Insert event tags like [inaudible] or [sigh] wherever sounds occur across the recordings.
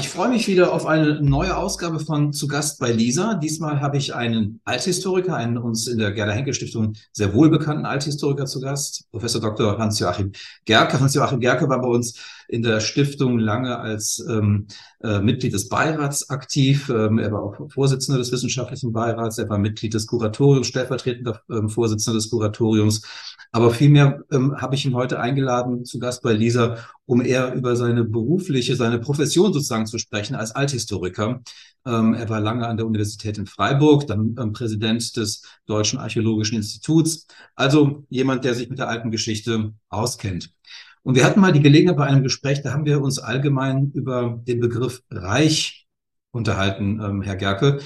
Ich freue mich wieder auf eine neue Ausgabe von Zu Gast bei Lisa. Diesmal habe ich einen Althistoriker, einen uns in der Gerda Henkel Stiftung sehr wohlbekannten Althistoriker zu Gast, Professor Dr. Hans-Joachim Gerke. Hans-Joachim Gerke war bei uns in der Stiftung lange als ähm, äh, Mitglied des Beirats aktiv. Ähm, er war auch Vorsitzender des wissenschaftlichen Beirats. Er war Mitglied des Kuratoriums, stellvertretender ähm, Vorsitzender des Kuratoriums. Aber vielmehr ähm, habe ich ihn heute eingeladen zu Gast bei Lisa, um eher über seine berufliche, seine Profession sozusagen zu sprechen als Althistoriker. Ähm, er war lange an der Universität in Freiburg, dann ähm, Präsident des Deutschen Archäologischen Instituts. Also jemand, der sich mit der alten Geschichte auskennt. Und wir hatten mal die Gelegenheit bei einem Gespräch, da haben wir uns allgemein über den Begriff Reich unterhalten, ähm, Herr Gerke.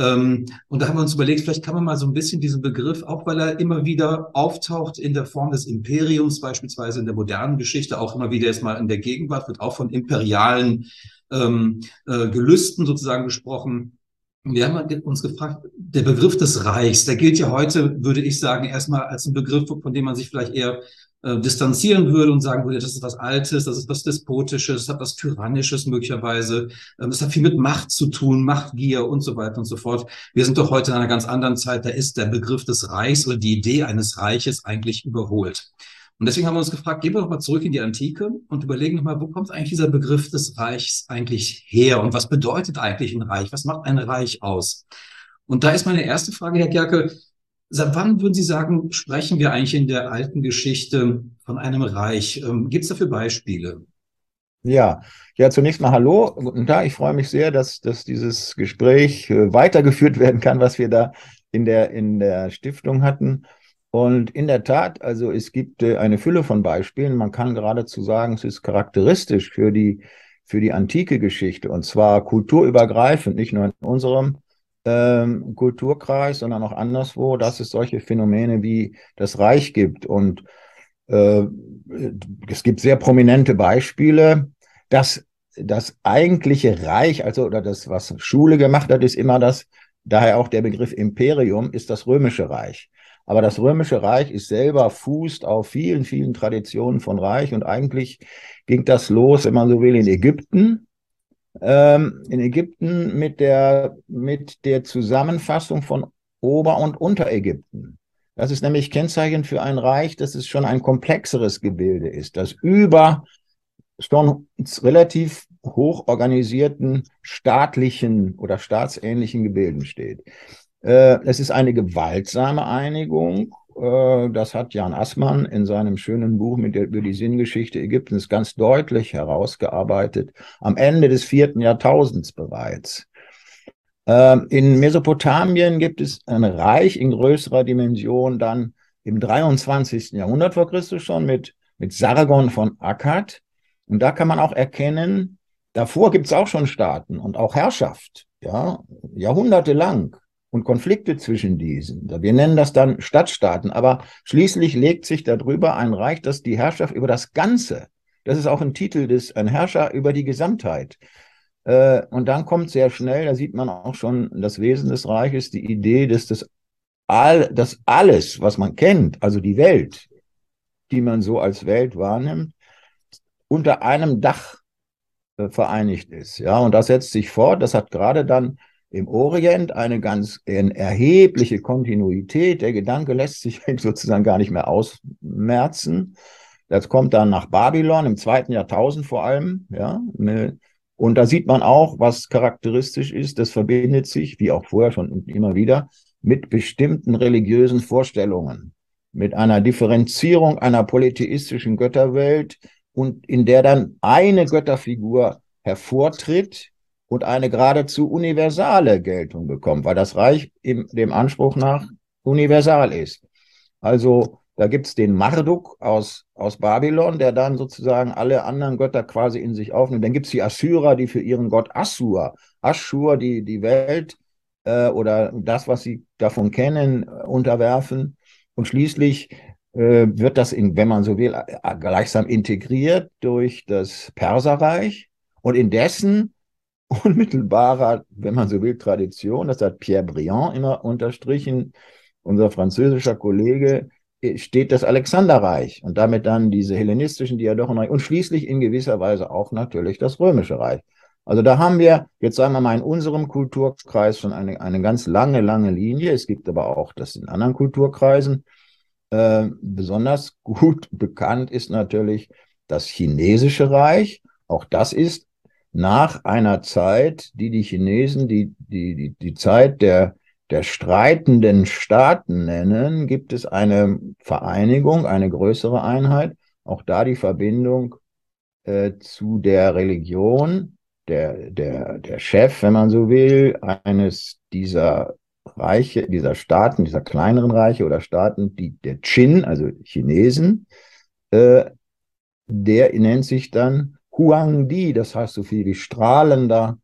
Ähm, und da haben wir uns überlegt, vielleicht kann man mal so ein bisschen diesen Begriff, auch weil er immer wieder auftaucht in der Form des Imperiums, beispielsweise in der modernen Geschichte, auch immer wieder jetzt mal in der Gegenwart, wird auch von imperialen ähm, äh, Gelüsten sozusagen gesprochen. Wir haben uns gefragt, der Begriff des Reichs, der gilt ja heute, würde ich sagen, erstmal als ein Begriff, von dem man sich vielleicht eher äh, distanzieren würde und sagen würde, das ist was Altes, das ist was Despotisches, das hat was Tyrannisches möglicherweise, ähm, das hat viel mit Macht zu tun, Machtgier und so weiter und so fort. Wir sind doch heute in einer ganz anderen Zeit, da ist der Begriff des Reichs oder die Idee eines Reiches eigentlich überholt. Und deswegen haben wir uns gefragt, gehen wir doch mal zurück in die Antike und überlegen noch mal, wo kommt eigentlich dieser Begriff des Reichs eigentlich her und was bedeutet eigentlich ein Reich? Was macht ein Reich aus? Und da ist meine erste Frage, Herr Gerke, Seit wann würden Sie sagen, sprechen wir eigentlich in der alten Geschichte von einem Reich? Ähm, Gibt es dafür Beispiele? Ja, ja, zunächst mal Hallo, guten Tag. Ich freue mich sehr, dass, dass dieses Gespräch äh, weitergeführt werden kann, was wir da in der, in der Stiftung hatten. Und in der Tat, also es gibt äh, eine Fülle von Beispielen. Man kann geradezu sagen, es ist charakteristisch für die, für die antike Geschichte und zwar kulturübergreifend, nicht nur in unserem ähm, Kulturkreis, sondern auch anderswo, dass es solche Phänomene wie das Reich gibt. Und äh, es gibt sehr prominente Beispiele, dass das eigentliche Reich, also oder das, was Schule gemacht hat, ist immer das, daher auch der Begriff Imperium, ist das römische Reich. Aber das römische Reich ist selber fußt auf vielen, vielen Traditionen von Reich und eigentlich ging das los, wenn man so will, in Ägypten ähm, in Ägypten mit der, mit der Zusammenfassung von Ober- und Unterägypten. Das ist nämlich Kennzeichen für ein Reich, dass es schon ein komplexeres Gebilde ist, das über schon relativ hoch organisierten staatlichen oder staatsähnlichen Gebilden steht. Äh, es ist eine gewaltsame Einigung das hat Jan Assmann in seinem schönen Buch mit der, über die Sinngeschichte Ägyptens ganz deutlich herausgearbeitet, am Ende des vierten Jahrtausends bereits. Ähm, in Mesopotamien gibt es ein Reich in größerer Dimension dann im 23. Jahrhundert vor Christus schon mit, mit Sargon von Akkad. Und da kann man auch erkennen, davor gibt es auch schon Staaten und auch Herrschaft, ja, jahrhundertelang und Konflikte zwischen diesen. Wir nennen das dann Stadtstaaten, aber schließlich legt sich darüber ein Reich, das die Herrschaft über das Ganze, das ist auch ein Titel des, ein Herrscher über die Gesamtheit. Äh, und dann kommt sehr schnell, da sieht man auch schon das Wesen des Reiches, die Idee, dass das, all, dass alles, was man kennt, also die Welt, die man so als Welt wahrnimmt, unter einem Dach äh, vereinigt ist. Ja, und das setzt sich fort. Das hat gerade dann im Orient eine ganz erhebliche Kontinuität. Der Gedanke lässt sich [laughs] sozusagen gar nicht mehr ausmerzen. Das kommt dann nach Babylon im zweiten Jahrtausend vor allem, ja. Ne. Und da sieht man auch, was charakteristisch ist. Das verbindet sich, wie auch vorher schon immer wieder, mit bestimmten religiösen Vorstellungen, mit einer Differenzierung einer polytheistischen Götterwelt und in der dann eine Götterfigur hervortritt, und eine geradezu universale Geltung bekommt, weil das Reich im, dem Anspruch nach universal ist. Also da gibt's den Marduk aus, aus Babylon, der dann sozusagen alle anderen Götter quasi in sich aufnimmt. Dann gibt's die Assyrer, die für ihren Gott Assur, Aschur, die, die Welt äh, oder das, was sie davon kennen, äh, unterwerfen. Und schließlich äh, wird das, in, wenn man so will, äh, gleichsam integriert durch das Perserreich. Und in dessen unmittelbarer, wenn man so will, Tradition. Das hat Pierre Briand immer unterstrichen. Unser französischer Kollege äh, steht das Alexanderreich und damit dann diese hellenistischen Diadochenreich und schließlich in gewisser Weise auch natürlich das Römische Reich. Also da haben wir, jetzt sagen wir mal, in unserem Kulturkreis schon eine, eine ganz lange, lange Linie. Es gibt aber auch das in anderen Kulturkreisen. Äh, besonders [laughs] gut bekannt ist natürlich das chinesische Reich. Auch das ist nach einer Zeit, die die Chinesen die, die, die, die Zeit der, der streitenden Staaten nennen, gibt es eine Vereinigung, eine größere Einheit. Auch da die Verbindung äh, zu der Religion, der, der, der Chef, wenn man so will, eines dieser Reiche, dieser Staaten, dieser kleineren Reiche oder Staaten, die der Qin, also Chinesen, äh, der nennt sich dann Huangdi, das heißt so viel wie strahlender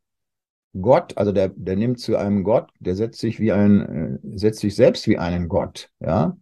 Gott, also der, der nimmt zu einem Gott, der setzt sich wie ein, äh, setzt sich selbst wie einen Gott, ja,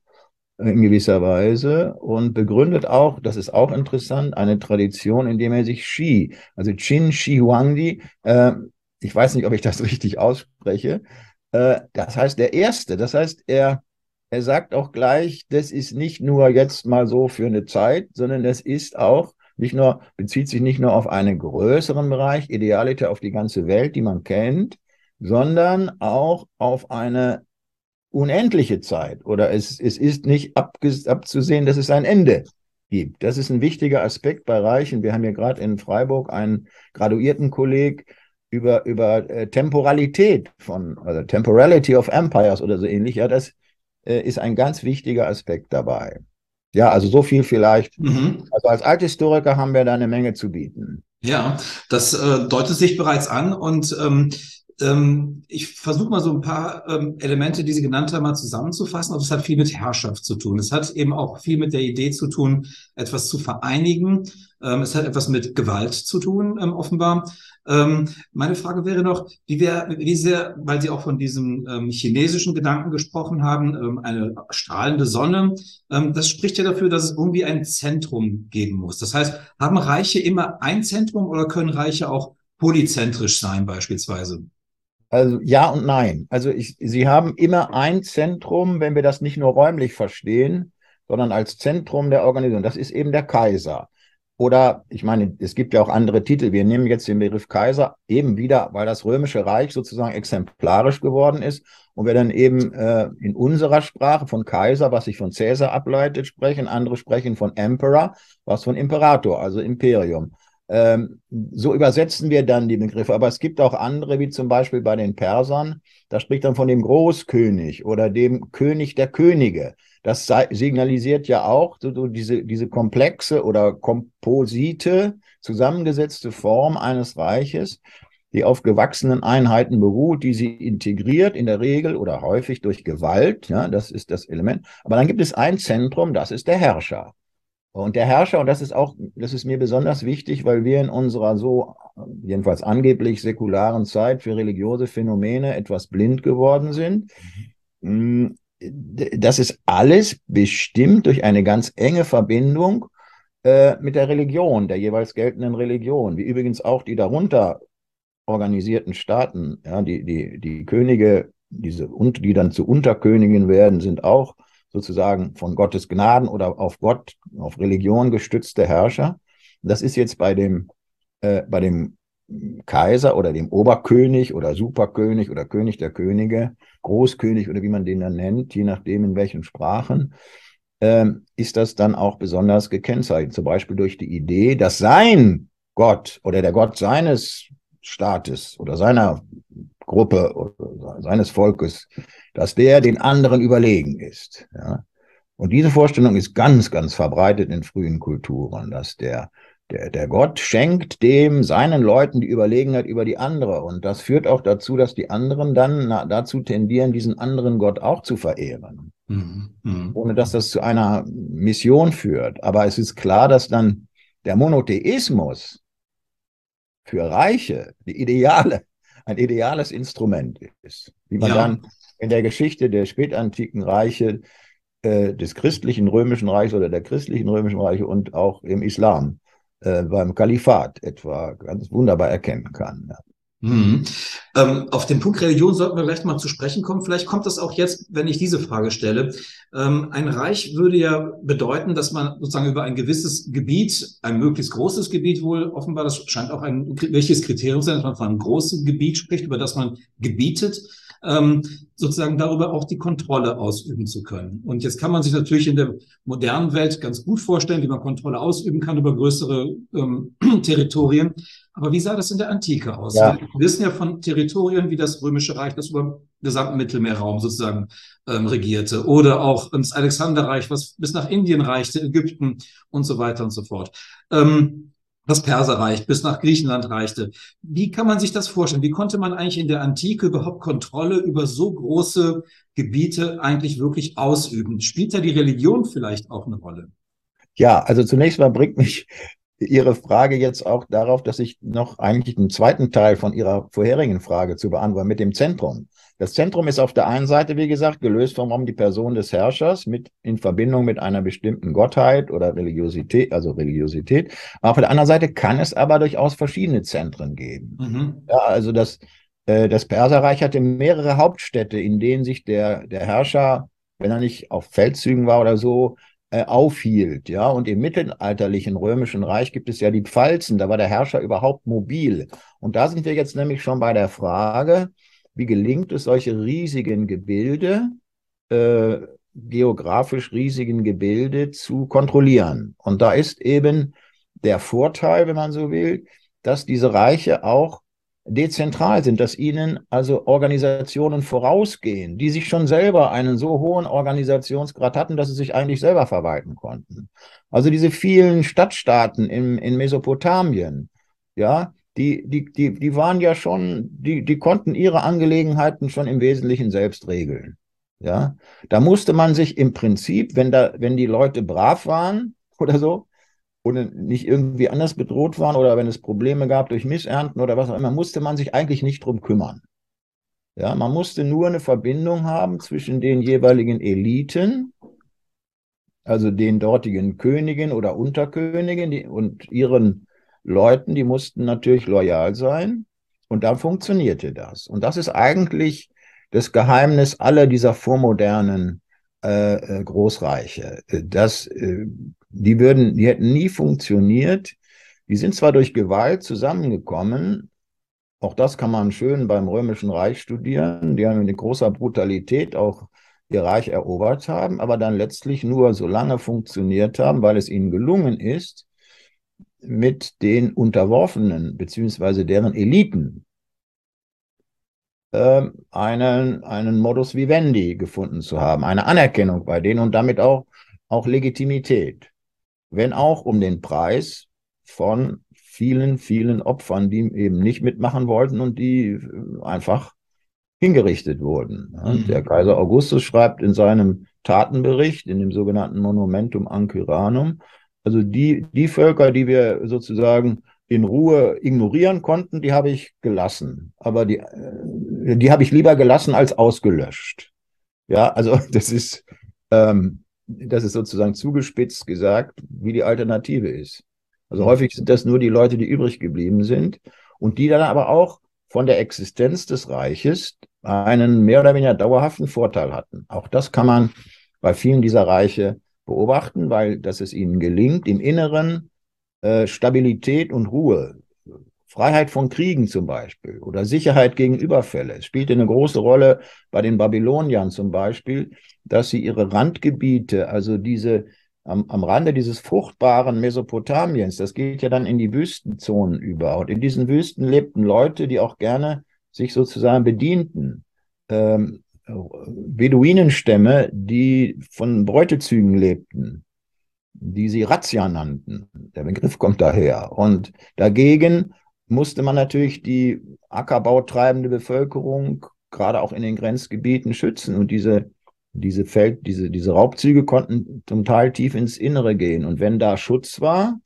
in gewisser Weise und begründet auch, das ist auch interessant, eine Tradition, in dem er sich Shi, also Qin Shi Huangdi, äh, ich weiß nicht, ob ich das [laughs] richtig ausspreche, äh, das heißt der Erste, das heißt, er, er sagt auch gleich, das ist nicht nur jetzt mal so für eine Zeit, sondern das ist auch nicht nur, bezieht sich nicht nur auf einen größeren Bereich, Idealiter auf die ganze Welt, die man kennt, sondern auch auf eine unendliche Zeit. Oder es, es ist nicht abzusehen, dass es ein Ende gibt. Das ist ein wichtiger Aspekt bei Reichen. Wir haben ja gerade in Freiburg einen graduierten Kolleg über, über äh, Temporalität von, also Temporality of Empires oder so ähnlich. Ja, das äh, ist ein ganz wichtiger Aspekt dabei. Ja, also so viel vielleicht. Mhm. Also als Althistoriker haben wir da eine Menge zu bieten. Ja, das äh, deutet sich bereits an und ähm, ähm, ich versuche mal so ein paar ähm, Elemente, die Sie genannt haben, mal zusammenzufassen. Und das hat viel mit Herrschaft zu tun. Es hat eben auch viel mit der Idee zu tun, etwas zu vereinigen. Ähm, es hat etwas mit Gewalt zu tun, ähm, offenbar. Ähm, meine Frage wäre noch, wie, wär, wie sehr, weil Sie auch von diesem ähm, chinesischen Gedanken gesprochen haben, ähm, eine strahlende Sonne, ähm, das spricht ja dafür, dass es irgendwie ein Zentrum geben muss. Das heißt, haben Reiche immer ein Zentrum oder können Reiche auch polyzentrisch sein beispielsweise? Also ja und nein. Also ich, sie haben immer ein Zentrum, wenn wir das nicht nur räumlich verstehen, sondern als Zentrum der Organisation. Das ist eben der Kaiser. Oder ich meine, es gibt ja auch andere Titel. Wir nehmen jetzt den Begriff Kaiser eben wieder, weil das Römische Reich sozusagen exemplarisch geworden ist und wir dann eben äh, in unserer Sprache von Kaiser, was sich von Cäsar ableitet, sprechen. Andere sprechen von Emperor, was von Imperator, also Imperium. Ähm, so übersetzen wir dann die Begriffe. Aber es gibt auch andere, wie zum Beispiel bei den Persern. Da spricht dann von dem Großkönig oder dem König der Könige. Das signalisiert ja auch so, diese, diese komplexe oder komposite, zusammengesetzte Form eines Reiches, die auf gewachsenen Einheiten beruht, die sie integriert, in der Regel oder häufig durch Gewalt. Ja, das ist das Element. Aber dann gibt es ein Zentrum, das ist der Herrscher. Und der Herrscher, und das ist auch, das ist mir besonders wichtig, weil wir in unserer so, jedenfalls angeblich säkularen Zeit für religiöse Phänomene etwas blind geworden sind. Mhm das ist alles bestimmt durch eine ganz enge Verbindung äh, mit der Religion, der jeweils geltenden Religion, wie übrigens auch die darunter organisierten Staaten, ja, die, die, die Könige, diese, die dann zu Unterkönigen werden, sind auch sozusagen von Gottes Gnaden oder auf Gott, auf Religion gestützte Herrscher. Das ist jetzt bei dem, äh, bei dem Kaiser oder dem Oberkönig oder Superkönig oder König der Könige, Großkönig oder wie man den dann nennt, je nachdem in welchen Sprachen, ähm, ist das dann auch besonders gekennzeichnet. Zum Beispiel durch die Idee, dass sein Gott oder der Gott seines Staates oder seiner Gruppe oder seines Volkes, dass der den anderen überlegen ist. Ja? Und diese Vorstellung ist ganz, ganz verbreitet in frühen Kulturen, dass der der, der Gott schenkt dem seinen Leuten die Überlegenheit über die andere. Und das führt auch dazu, dass die anderen dann na, dazu tendieren, diesen anderen Gott auch zu verehren. Mhm. Mhm. Ohne dass das zu einer Mission führt. Aber es ist klar, dass dann der Monotheismus für Reiche die ideale, ein ideales Instrument ist. Wie man ja. dann in der Geschichte der spätantiken Reiche äh, des christlichen römischen Reichs oder der christlichen römischen Reiche und auch im Islam äh, beim Kalifat etwa ganz wunderbar erkennen kann. Ja. Hm. Ähm, auf den Punkt Religion sollten wir gleich mal zu sprechen kommen. Vielleicht kommt das auch jetzt, wenn ich diese Frage stelle. Ähm, ein Reich würde ja bedeuten, dass man sozusagen über ein gewisses Gebiet, ein möglichst großes Gebiet wohl offenbar, das scheint auch ein welches Kriterium sein, dass man von einem großen Gebiet spricht, über das man gebietet ähm, sozusagen darüber auch die Kontrolle ausüben zu können. Und jetzt kann man sich natürlich in der modernen Welt ganz gut vorstellen, wie man Kontrolle ausüben kann über größere ähm, [clears throat] Territorien. Aber wie sah das in der Antike aus? Ja. Wir wissen ja von Territorien wie das Römische Reich, das über den gesamten Mittelmeerraum sozusagen ähm, regierte. Oder auch das Alexanderreich, was bis nach Indien reichte, Ägypten und so weiter und so fort. Ähm, das Perserreich bis nach Griechenland reichte. Wie kann man sich das vorstellen? Wie konnte man eigentlich in der Antike überhaupt Kontrolle über so große Gebiete eigentlich wirklich ausüben? Spielt da die Religion vielleicht auch eine Rolle? Ja, also zunächst mal bringt mich Ihre Frage jetzt auch darauf, dass ich noch eigentlich einen zweiten Teil von Ihrer vorherigen Frage zu beantworten mit dem Zentrum. Das Zentrum ist auf der einen Seite, wie gesagt, gelöst vom die Person des Herrschers mit in Verbindung mit einer bestimmten Gottheit oder Religiosität, also Religiosität. Auf der anderen Seite kann es aber durchaus verschiedene Zentren geben. Mhm. Ja, also das, äh, das Perserreich hatte mehrere Hauptstädte, in denen sich der, der Herrscher, wenn er nicht auf Feldzügen war oder so, äh, aufhielt. Ja, und im mittelalterlichen römischen Reich gibt es ja die Pfalzen, da war der Herrscher überhaupt mobil. Und da sind wir jetzt nämlich schon bei der Frage, wie gelingt es, solche riesigen Gebilde, äh, geografisch riesigen Gebilde zu kontrollieren? Und da ist eben der Vorteil, wenn man so will, dass diese Reiche auch dezentral sind, dass ihnen also Organisationen vorausgehen, die sich schon selber einen so hohen Organisationsgrad hatten, dass sie sich eigentlich selber verwalten konnten. Also diese vielen Stadtstaaten im, in Mesopotamien, ja, die, die, die, die waren ja schon, die, die konnten ihre Angelegenheiten schon im Wesentlichen selbst regeln. Ja, da musste man sich im Prinzip, wenn da, wenn die Leute brav waren [laughs] oder so, und nicht irgendwie anders bedroht waren oder wenn es Probleme gab durch Missernten oder was auch immer, musste man sich eigentlich nicht drum kümmern. Ja, man musste nur eine Verbindung haben zwischen den jeweiligen Eliten, also den dortigen Königen oder Unterkönigen die, und ihren Leuten, die mussten natürlich loyal sein und dann funktionierte das. Und das ist eigentlich das Geheimnis aller dieser vormodernen äh, äh Großreiche. Das, äh, die würden, die hätten nie funktioniert. Die sind zwar durch Gewalt zusammengekommen, auch das kann man schön beim Römischen Reich studieren. Die haben mit großer Brutalität auch ihr Reich erobert haben, aber dann letztlich nur so lange funktioniert haben, weil es ihnen gelungen ist, mit den Unterworfenen beziehungsweise deren Eliten äh, einen, einen Modus vivendi gefunden zu haben, eine Anerkennung bei denen und damit auch, auch Legitimität. Wenn auch um den Preis von vielen, vielen Opfern, die eben nicht mitmachen wollten und die äh, einfach hingerichtet wurden. Mhm. Der Kaiser Augustus schreibt in seinem Tatenbericht, in dem sogenannten Monumentum Ancyranum, also die, die Völker, die wir sozusagen in Ruhe ignorieren konnten, die habe ich gelassen. Aber die, äh, die habe ich lieber gelassen als ausgelöscht. Ja, also [laughs] das ist, ähm, das ist sozusagen zugespitzt gesagt, wie die Alternative ist. Also häufig sind das nur die Leute, die übrig geblieben sind und die dann aber auch von der Existenz des Reiches einen mehr oder weniger dauerhaften Vorteil hatten. Auch das kann man bei vielen dieser Reiche beobachten, weil dass es ihnen gelingt, im Inneren äh, Stabilität und Ruhe, Freiheit von Kriegen zum Beispiel oder Sicherheit gegen Überfälle. Es spielte eine große Rolle bei den Babyloniern zum Beispiel, dass sie ihre Randgebiete, also diese am, am Rande dieses fruchtbaren Mesopotamiens, das geht ja dann in die Wüstenzonen über. Und in diesen Wüsten lebten Leute, die auch gerne sich sozusagen bedienten. Ähm, Beduinenstämme, die von Beutezügen lebten, die sie Razzia nannten. Der Begriff kommt daher. Und dagegen musste man natürlich die Ackerbau treibende Bevölkerung gerade auch in den Grenzgebieten schützen. Und diese, diese Feld, diese, diese Raubzüge konnten zum Teil tief ins Innere gehen. Und wenn da Schutz war,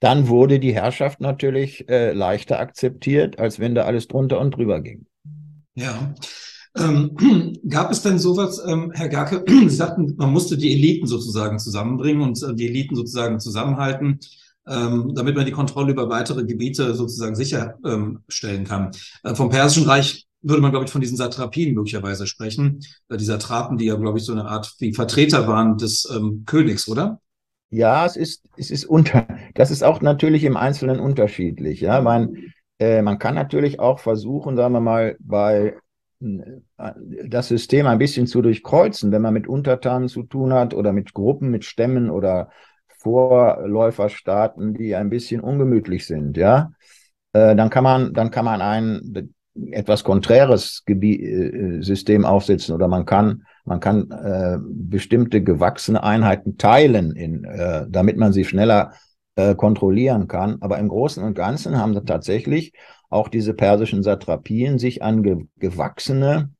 dann wurde die Herrschaft natürlich äh, leichter akzeptiert, als wenn da alles drunter und drüber ging. Ja. Ähm, [clears throat] gab es denn sowas, ähm, Herr Garke, [clears throat] Sie sagten, man musste die Eliten sozusagen zusammenbringen und äh, die Eliten sozusagen zusammenhalten. ähm, damit man die Kontrolle über weitere Gebiete sozusagen sicherstellen kann. Äh, vom Persischen Reich würde man, glaube ich, von diesen Satrapien möglicherweise sprechen. Äh, die Satrapen, die ja, glaube ich, so eine Art wie Vertreter waren des ähm, Königs, oder? Ja, es ist, es ist unter, das ist auch natürlich im Einzelnen unterschiedlich. Ja, man, äh, man kann natürlich auch versuchen, sagen wir mal, bei äh, das System ein bisschen zu durchkreuzen, wenn man mit Untertanen zu tun hat oder mit Gruppen, mit Stämmen oder Vorläuferstaaten, die ein bisschen ungemütlich sind, ja, äh, dann kann man, dann kann man ein etwas konträres System aufsetzen oder man kann, man kann bestimmte gewachsene Einheiten teilen, in, damit man sie schneller äh, kontrollieren kann. Aber im Großen und Ganzen haben tatsächlich auch diese persischen Satrapien sich an ge gewachsene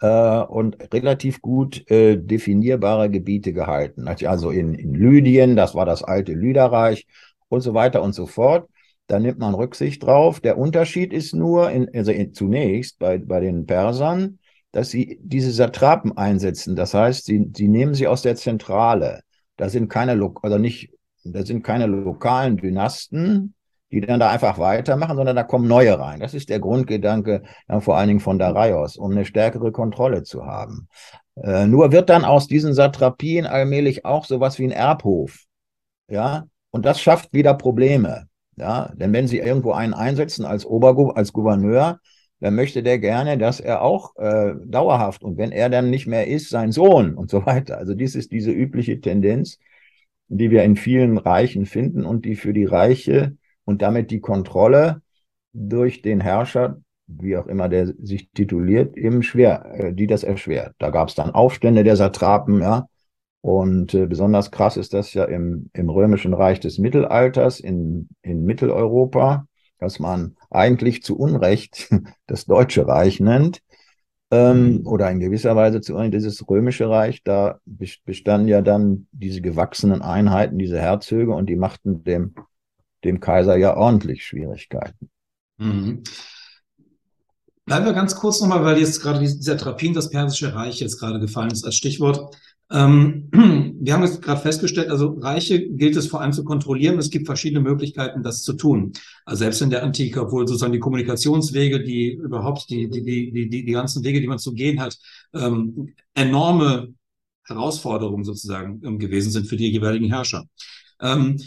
äh, und relativ gut äh, definierbare Gebiete gehalten. Also in, in Lydien, das war das alte Lyderreich und so weiter und so fort. Da nimmt man Rücksicht drauf. Der Unterschied ist nur, in, also in, zunächst bei, bei den Persern, dass sie diese Satrapen einsetzen. Das heißt, sie, sie nehmen sie aus der Zentrale. Da sind keine, also nicht, da sind keine lokalen Dynasten, die dann da einfach weitermachen, sondern da kommen neue rein. Das ist der Grundgedanke dann vor allen Dingen von Darius, um eine stärkere Kontrolle zu haben. Äh, nur wird dann aus diesen Satrapien allmählich auch sowas wie ein Erbhof. Ja, und das schafft wieder Probleme. Ja, denn wenn Sie irgendwo einen einsetzen als Obergo als Gouverneur, dann möchte der gerne, dass er auch äh, dauerhaft und wenn er dann nicht mehr ist, sein Sohn und so weiter. Also dies ist diese übliche Tendenz, die wir in vielen Reichen finden und die für die Reiche und damit die Kontrolle durch den Herrscher, wie auch immer der sich tituliert, eben schwer, äh, die das erschwert. Da gab es dann Aufstände der Satrapen, ja. Und äh, besonders krass ist das ja im, im römischen Reich des Mittelalters in, in Mitteleuropa, das man eigentlich zu Unrecht [laughs] das Deutsche Reich nennt. Ähm, mhm. oder in gewisser Weise zu dieses römische Reich, da bestanden ja dann diese gewachsenen Einheiten, diese Herzöge und die machten dem dem Kaiser ja ordentlich Schwierigkeiten. Mhm. Bleiben wir ganz kurz nochmal, weil jetzt gerade dieser Trapin, das Persische Reich, jetzt gerade gefallen ist als Stichwort. Ähm, [clears throat] wir haben jetzt gerade festgestellt, also Reiche gilt es vor allem zu kontrollieren. Es gibt verschiedene Möglichkeiten, das zu tun. Also selbst in der Antike, obwohl sozusagen die Kommunikationswege, die überhaupt die, die, die, die, die ganzen Wege, die man zu gehen hat, ähm, enorme Herausforderungen sozusagen ähm, gewesen sind für die jeweiligen Herrscher. Ähm,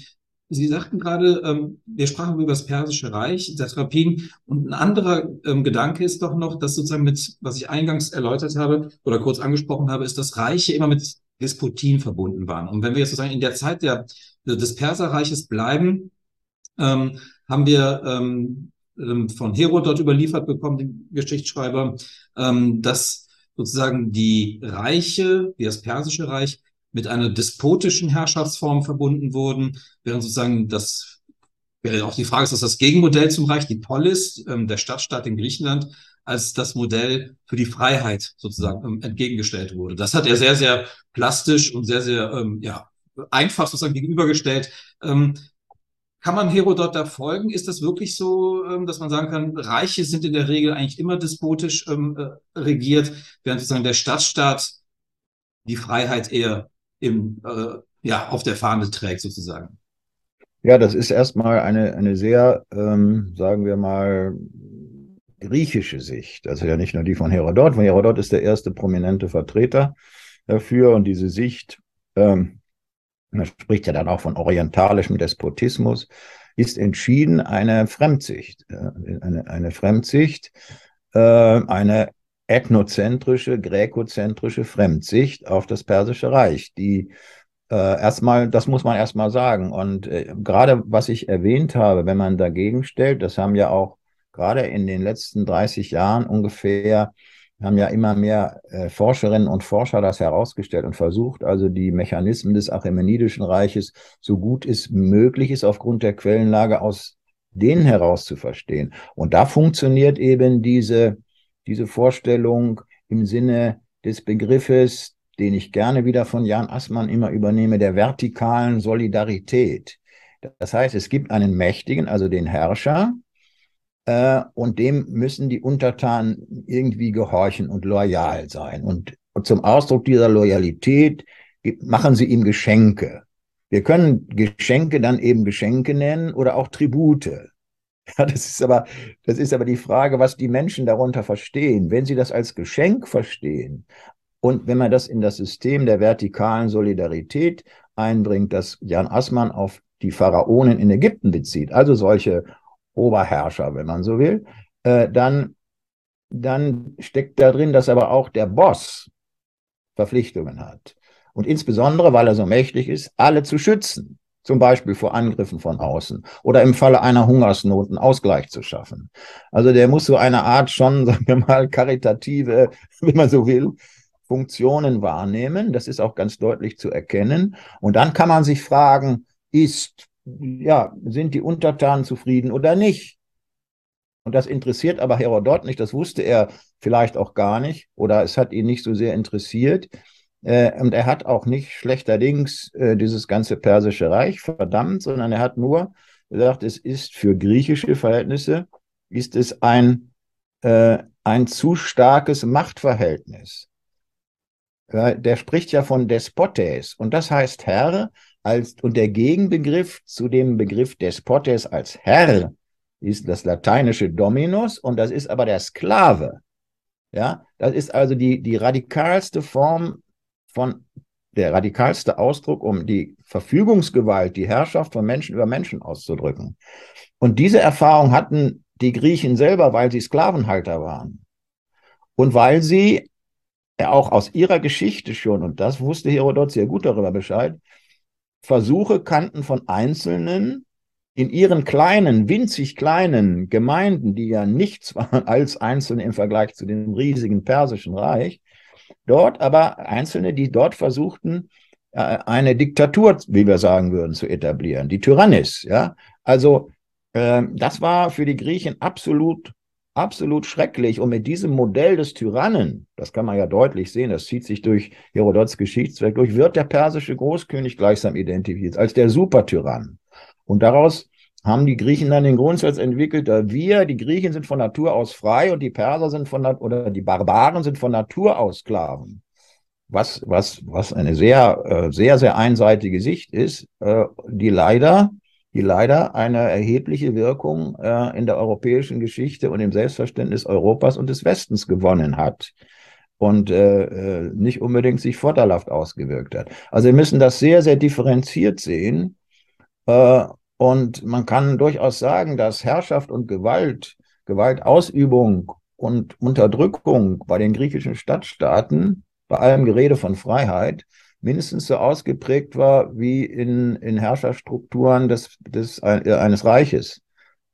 Sie sagten gerade, ähm, wir sprachen über das Persische Reich, Satrapien. Und ein anderer ähm, Gedanke ist doch noch, dass sozusagen mit, was ich eingangs erläutert habe oder kurz angesprochen habe, ist, dass Reiche immer mit Despotien verbunden waren. Und wenn wir jetzt sozusagen in der Zeit der, des Perserreiches bleiben, ähm, haben wir ähm, ähm von Herodot überliefert bekommen, dem Geschichtsschreiber, ähm, dass sozusagen die Reiche, wie das Persische Reich, mit einer despotischen Herrschaftsform verbunden wurden, während sozusagen das wäre auch die Frage, ist das das Gegenmodell zum Reich, die Polis, ähm, der Stadtstaat in Griechenland, als das Modell für die Freiheit sozusagen ähm, entgegengestellt wurde. Das hat er sehr, sehr plastisch und sehr, sehr ähm, ja, einfach sozusagen gegenübergestellt. Ähm, kann man Herodot da folgen? Ist das wirklich so, ähm, dass man sagen kann, Reiche sind in der Regel eigentlich immer despotisch ähm, äh, regiert, während sozusagen der Stadtstaat die Freiheit eher im, äh, ja, auf der Fahne trägt sozusagen. Ja, das ist erstmal eine, eine sehr, ähm, sagen wir mal, griechische Sicht. Also ja nicht nur die von Herodot. Von Herodot ist der erste prominente Vertreter dafür und diese Sicht, ähm, man spricht ja dann auch von orientalischem Despotismus, ist entschieden eine Fremdsicht. Äh, eine, eine Fremdsicht, äh, eine ethnozentrische, gräkozentrische Fremdsicht auf das Persische Reich, die äh, erstmal, das muss man erstmal sagen. Und äh, gerade was ich erwähnt habe, wenn man dagegen stellt, das haben ja auch gerade in den letzten 30 Jahren ungefähr, haben ja immer mehr äh, Forscherinnen und Forscher das herausgestellt und versucht, also die Mechanismen des Achämenidischen Reiches so gut es möglich ist, aufgrund der Quellenlage aus denen heraus zu verstehen. Und da funktioniert eben diese diese Vorstellung im Sinne des Begriffes, den ich gerne wieder von Jan Assmann immer übernehme, der vertikalen Solidarität. Das heißt, es gibt einen Mächtigen, also den Herrscher, äh, und dem müssen die Untertanen irgendwie gehorchen und loyal sein. Und, und zum Ausdruck dieser Loyalität machen sie ihm Geschenke. Wir können Geschenke dann eben Geschenke nennen oder auch Tribute. [laughs] Ja, das ist aber, das ist aber die Frage, was die Menschen darunter verstehen. Wenn sie das als Geschenk verstehen und wenn man das in das System der vertikalen Solidarität einbringt, das Jan Assmann auf die Pharaonen in Ägypten bezieht, also solche Oberherrscher, wenn man so will, äh, dann, dann steckt da drin, dass aber auch der Boss Verpflichtungen hat. Und insbesondere, weil er so mächtig ist, alle zu schützen. Zum Beispiel vor Angriffen von außen oder im Falle einer Hungersnot einen Ausgleich zu schaffen. Also der muss so eine Art schon, [laughs] sagen wir mal, karitative, wenn man so will, Funktionen wahrnehmen. Das ist auch ganz deutlich zu erkennen. Und dann kann man sich fragen, ist, ja, sind die Untertanen zufrieden oder nicht? Und das interessiert aber Herodot nicht, das wusste er vielleicht auch gar nicht oder es hat ihn nicht so sehr interessiert. Äh, und er hat auch nicht schlechterdings äh, dieses ganze persische Reich verdammt, sondern er hat nur gesagt, es ist für griechische Verhältnisse, ist es ein, äh, ein zu starkes Machtverhältnis. Der spricht ja von Despotes und das heißt Herr als, und der Gegenbegriff zu dem Begriff Despotes als Herr ist das lateinische Dominus und das ist aber der Sklave. Ja, das ist also die, die radikalste Form von der radikalste Ausdruck, um die Verfügungsgewalt, die Herrschaft von Menschen über Menschen auszudrücken. Und diese Erfahrung hatten die Griechen selber, weil sie Sklavenhalter waren. Und weil sie auch aus ihrer Geschichte schon, und das wusste Herodot sehr gut darüber Bescheid, Versuche kannten von Einzelnen in ihren kleinen, winzig kleinen Gemeinden, die ja nichts [laughs] waren als Einzelne im Vergleich zu dem riesigen persischen Reich, Dort aber Einzelne, die dort versuchten, äh, eine Diktatur, wie wir sagen würden, zu etablieren, die Tyrannis. Ja, also äh, das war für die Griechen absolut, absolut schrecklich. Und mit diesem Modell des Tyrannen, das kann man ja deutlich sehen, das zieht sich durch Herodots Geschichtswerk durch, wird der persische Großkönig gleichsam identifiziert als der Supertyrann. Und daraus haben die Griechen dann den Grundsatz entwickelt, wir, die Griechen sind von Natur aus frei und die Perser sind von, oder die Barbaren sind von Natur aus Sklaven. Was, was, was eine sehr, äh, sehr, sehr einseitige Sicht ist, äh, die leider, die leider eine erhebliche Wirkung äh, in der europäischen Geschichte und im Selbstverständnis Europas und des Westens gewonnen hat und nicht unbedingt sich vorteilhaft ausgewirkt hat. Also wir müssen das sehr, sehr differenziert sehen. Und man kann durchaus sagen, dass Herrschaft und Gewalt, Gewaltausübung und Unterdrückung bei den griechischen Stadtstaaten, bei allem Gerede von Freiheit, mindestens so ausgeprägt war wie in, in Herrscherstrukturen des, des, eines Reiches.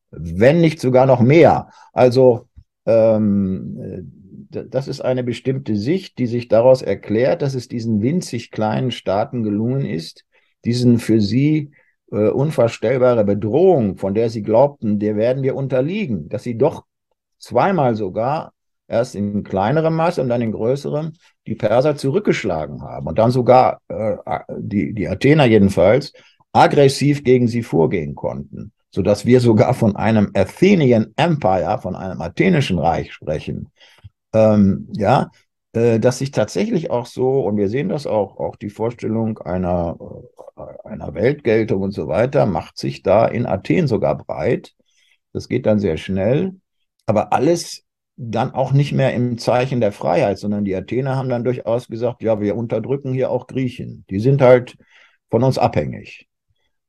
Wenn nicht sogar noch mehr. Also ähm, das ist eine bestimmte Sicht, die sich daraus erklärt, dass es diesen winzig kleinen Staaten gelungen ist, diesen für sie äh, unvorstellbare Bedrohung, von der sie glaubten, der werden wir unterliegen, dass sie doch zweimal sogar erst in kleinerem Maß und dann in größerem die Perser zurückgeschlagen haben und dann sogar äh, die, die Athener jedenfalls aggressiv gegen sie vorgehen konnten, so dass wir sogar von einem Athenian Empire, von einem athenischen Reich sprechen. Ähm, ja, dass sich tatsächlich auch so, und wir sehen das auch, auch die Vorstellung einer, äh, einer Weltgeltung und so weiter, macht sich da in Athen sogar breit. Das geht dann sehr schnell, aber alles dann auch nicht mehr im Zeichen der Freiheit, sondern die Athener haben dann durchaus gesagt, ja, wir unterdrücken hier auch Griechen. Die sind halt von uns abhängig,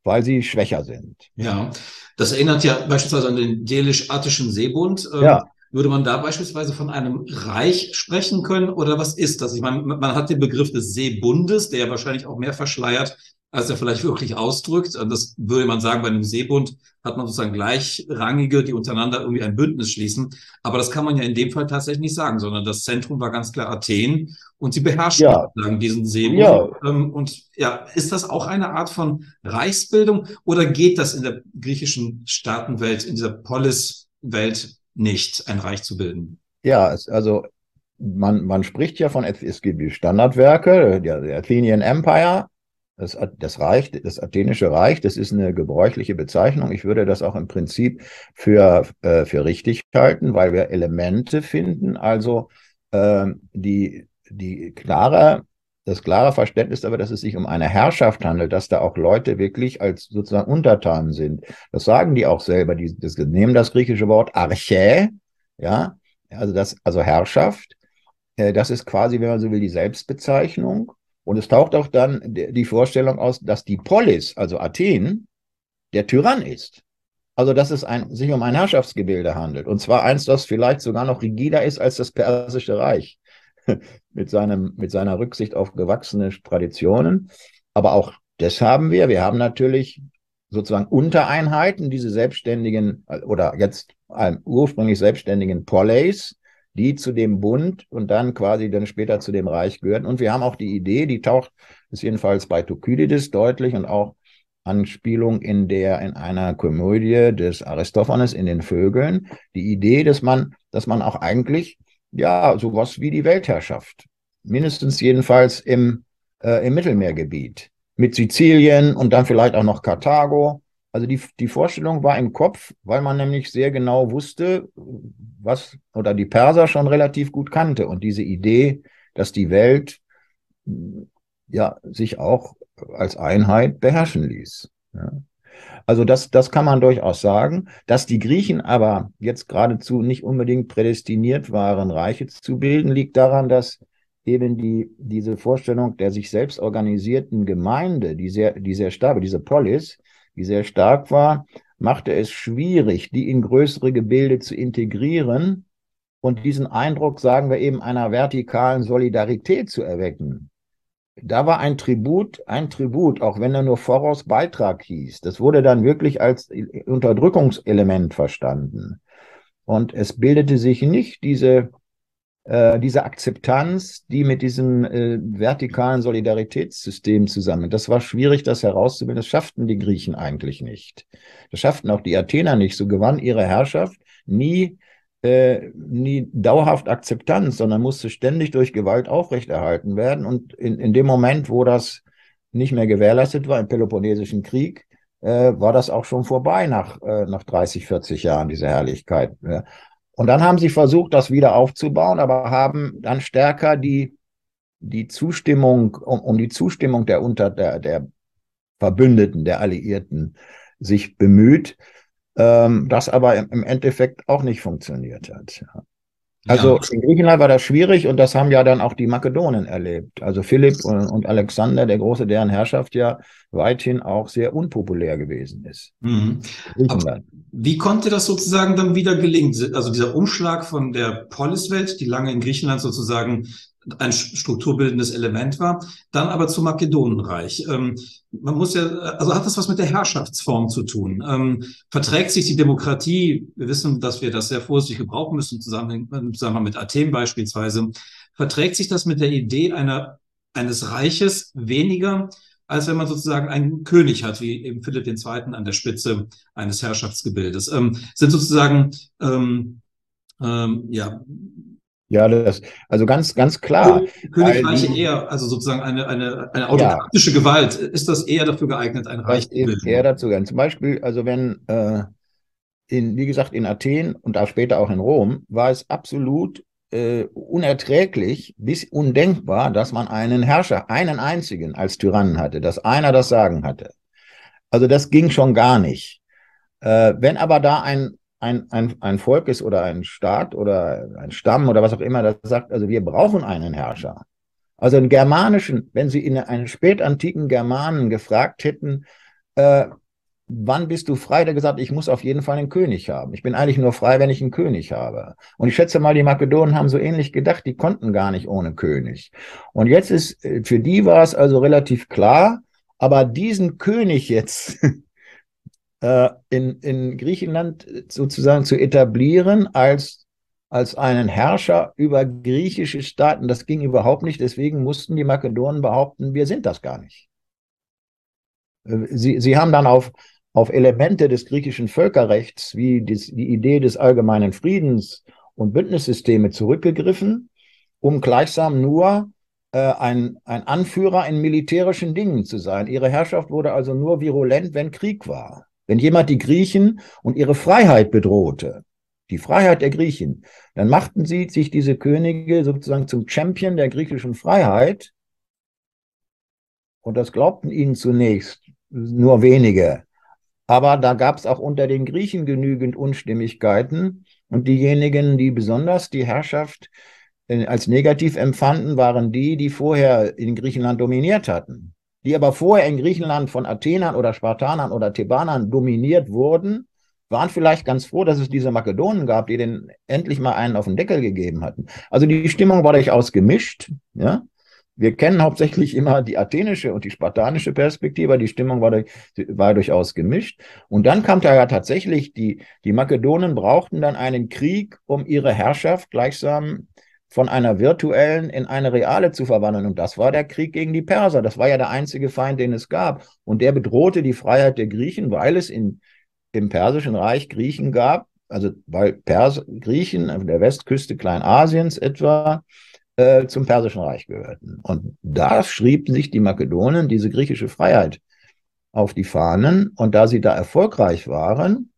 weil sie schwächer sind. Ja, das erinnert ja beispielsweise an den Delisch-Attischen Seebund. Ähm, ja. Würde man da beispielsweise von einem Reich sprechen können oder was ist das? Ich meine, man hat den Begriff des Seebundes, der ja wahrscheinlich auch mehr verschleiert, als er vielleicht [laughs] wirklich ausdrückt. Und das würde man sagen, bei einem Seebund hat man sozusagen Gleichrangige, die untereinander irgendwie ein Bündnis schließen. Aber das kann man ja in dem Fall tatsächlich nicht sagen, sondern das Zentrum war ganz klar Athen und sie beherrschen ja. diesen Seebund. Ja. Ähm, und ja, ist das auch eine Art von Reichsbildung oder geht das in der griechischen Staatenwelt, in dieser Poliswelt nicht, ein Reich zu bilden. Ja, also man, man spricht ja von, es gibt die Standardwerke, der, der Athenian Empire, das, das Reich, das Athenische Reich, das ist eine gebräuchliche Bezeichnung. Ich würde das auch im Prinzip für, äh, für richtig halten, weil wir Elemente finden, also äh, die, die klare das klare Verständnis aber, dass es sich um eine Herrschaft handelt, dass da auch Leute wirklich als sozusagen Untertanen sind. Das sagen die auch selber. Die, das, nehmen das griechische Wort Archä, ja, also das, also Herrschaft. Äh, das ist quasi, wenn man so will, die Selbstbezeichnung. Und es taucht auch dann die Vorstellung aus, dass die Polis, also Athen, der Tyrann ist. Also, dass es ein, sich um ein Herrschaftsgebilde handelt. Und zwar eins, das vielleicht sogar noch rigider ist als das Persische Reich. [laughs] mit, seinem, mit seiner Rücksicht auf gewachsene Traditionen. Aber auch das haben wir. Wir haben natürlich sozusagen Untereinheiten, diese selbstständigen oder jetzt ursprünglich selbstständigen Poleis, die zu dem Bund und dann quasi dann später zu dem Reich gehören. Und wir haben auch die Idee, die taucht, ist jedenfalls bei Thukydides deutlich und auch Anspielung in der, in einer Komödie des Aristophanes in den Vögeln, die Idee, dass man, dass man auch eigentlich, ja, sowas wie die Weltherrschaft, mindestens jedenfalls im, äh, im Mittelmeergebiet, mit Sizilien und dann vielleicht auch noch Karthago, also die, die Vorstellung war im Kopf, weil man nämlich sehr genau wusste, was oder die Perser schon relativ gut kannte und diese Idee, dass die Welt ja sich auch als Einheit beherrschen ließ. Ja. Also das, das kann man durchaus sagen. Dass die Griechen aber jetzt geradezu nicht unbedingt prädestiniert waren, Reiche zu bilden, liegt daran, dass eben die, diese Vorstellung der sich selbst organisierten Gemeinde, die sehr, die sehr stark, diese Polis, die sehr stark war, machte es schwierig, die in größere Gebilde zu integrieren und diesen Eindruck, sagen wir eben, einer vertikalen Solidarität zu erwecken. Da war ein Tribut, ein Tribut, auch wenn er nur Voraus Beitrag hieß. Das wurde dann wirklich als Unterdrückungselement verstanden. Und es bildete sich nicht diese äh, diese Akzeptanz, die mit diesem äh, vertikalen Solidaritätssystem zusammen. Das war schwierig, das herauszubilden. Das schafften die Griechen eigentlich nicht. Das schafften auch die Athener nicht. So gewann ihre Herrschaft nie, äh, nie dauerhaft Akzeptanz, sondern musste ständig durch Gewalt aufrechterhalten werden. Und in, in dem Moment, wo das nicht mehr gewährleistet war, im Peloponnesischen Krieg, äh, war das auch schon vorbei nach, äh, nach 30, 40 Jahren, diese Herrlichkeit. Ja. Und dann haben sie versucht, das wieder aufzubauen, aber haben dann stärker die, die Zustimmung, um, um die Zustimmung der unter der, der Verbündeten, der Alliierten sich bemüht, ähm, das aber im, Endeffekt auch nicht funktioniert hat. Also ja. in Griechenland war das schwierig und das haben ja dann auch die Makedonen erlebt. Also Philipp und, und Alexander, der Große, deren Herrschaft ja weithin auch sehr unpopulär gewesen ist. Mhm. wie konnte das sozusagen dann wieder gelingen? Also dieser Umschlag von der Poliswelt, die lange in Griechenland sozusagen ein strukturbildendes Element war, dann aber zum Makedonenreich. Ähm, man muss ja, also hat das was mit der Herrschaftsform zu tun? Ähm, verträgt sich die Demokratie? Wir wissen, dass wir das sehr vorsichtig gebrauchen müssen, zusammen, im Zusammenhang mit Athen beispielsweise. Verträgt sich das mit der Idee einer, eines Reiches weniger, als wenn man sozusagen einen König hat, wie eben Philipp II. an der Spitze eines Herrschaftsgebildes? Ähm, sind sozusagen, ähm, ähm, ja, ja, das, also ganz, ganz klar. Königreiche eher, also sozusagen eine, eine, eine autokratische ja. Gewalt, ist das eher dafür geeignet, ein Reich zu bilden? Eher dazu geeignet. Zum Beispiel, also wenn, äh, in, wie gesagt, in Athen und da später auch in Rom, war es absolut äh, unerträglich bis undenkbar, dass man einen Herrscher, einen einzigen als Tyrannen hatte, dass einer das Sagen hatte. Also das ging schon gar nicht. Äh, wenn aber da ein, ein, ein, ein Volk ist oder ein Staat oder ein Stamm oder was auch immer, das sagt, also wir brauchen einen Herrscher. Also einen germanischen, wenn Sie in einen spätantiken Germanen gefragt hätten, äh, wann bist du frei? Der gesagt, ich muss auf jeden Fall einen König haben. Ich bin eigentlich nur frei, wenn ich einen König habe. Und ich schätze mal, die Makedonen haben so ähnlich gedacht, die konnten gar nicht ohne König. Und jetzt ist, äh, für die war es also relativ klar, aber diesen König jetzt [laughs] in, in Griechenland sozusagen zu etablieren als, als einen Herrscher über griechische Staaten. Das ging überhaupt nicht. Deswegen mussten die Makedonen behaupten, wir sind das gar nicht. Äh, sie, sie haben dann auf, auf Elemente des griechischen Völkerrechts wie dies, die Idee des allgemeinen Friedens und Bündnissysteme zurückgegriffen, um gleichsam nur äh, ein, ein Anführer in militärischen Dingen zu sein. Ihre Herrschaft wurde also nur virulent, wenn Krieg war. Wenn jemand die Griechen und ihre Freiheit bedrohte, die Freiheit der Griechen, dann machten sie sich diese Könige sozusagen zum Champion der griechischen Freiheit Und das glaubten ihnen zunächst nur wenige. Aber da gab es auch unter den Griechen genügend Unstimmigkeiten. Und diejenigen, die besonders die Herrschaft äh, als negativ empfanden, waren die, die vorher in Griechenland dominiert hatten. Die aber vorher in Griechenland von Athenern oder Spartanern oder Thebanern dominiert wurden, waren vielleicht ganz froh, dass es diese Makedonen gab, die den endlich mal einen auf den Deckel gegeben hatten. Also die Stimmung war durchaus gemischt. Ja? Wir kennen hauptsächlich immer die athenische und die spartanische Perspektive, die Stimmung war, durch, war durchaus gemischt. Und dann kam da ja tatsächlich, die, die Makedonen brauchten dann einen Krieg, um ihre Herrschaft gleichsam von einer virtuellen in eine reale zu verwandeln. Und das war der Krieg gegen die Perser. Das war ja der einzige Feind, den es gab. Und der bedrohte die Freiheit der Griechen, weil es in, im Persischen Reich Griechen gab, also weil Pers Griechen auf der Westküste Kleinasiens etwa äh, zum Persischen Reich gehörten. Und da schrieben sich die Makedonen diese griechische Freiheit auf die Fahnen. Und da sie da erfolgreich waren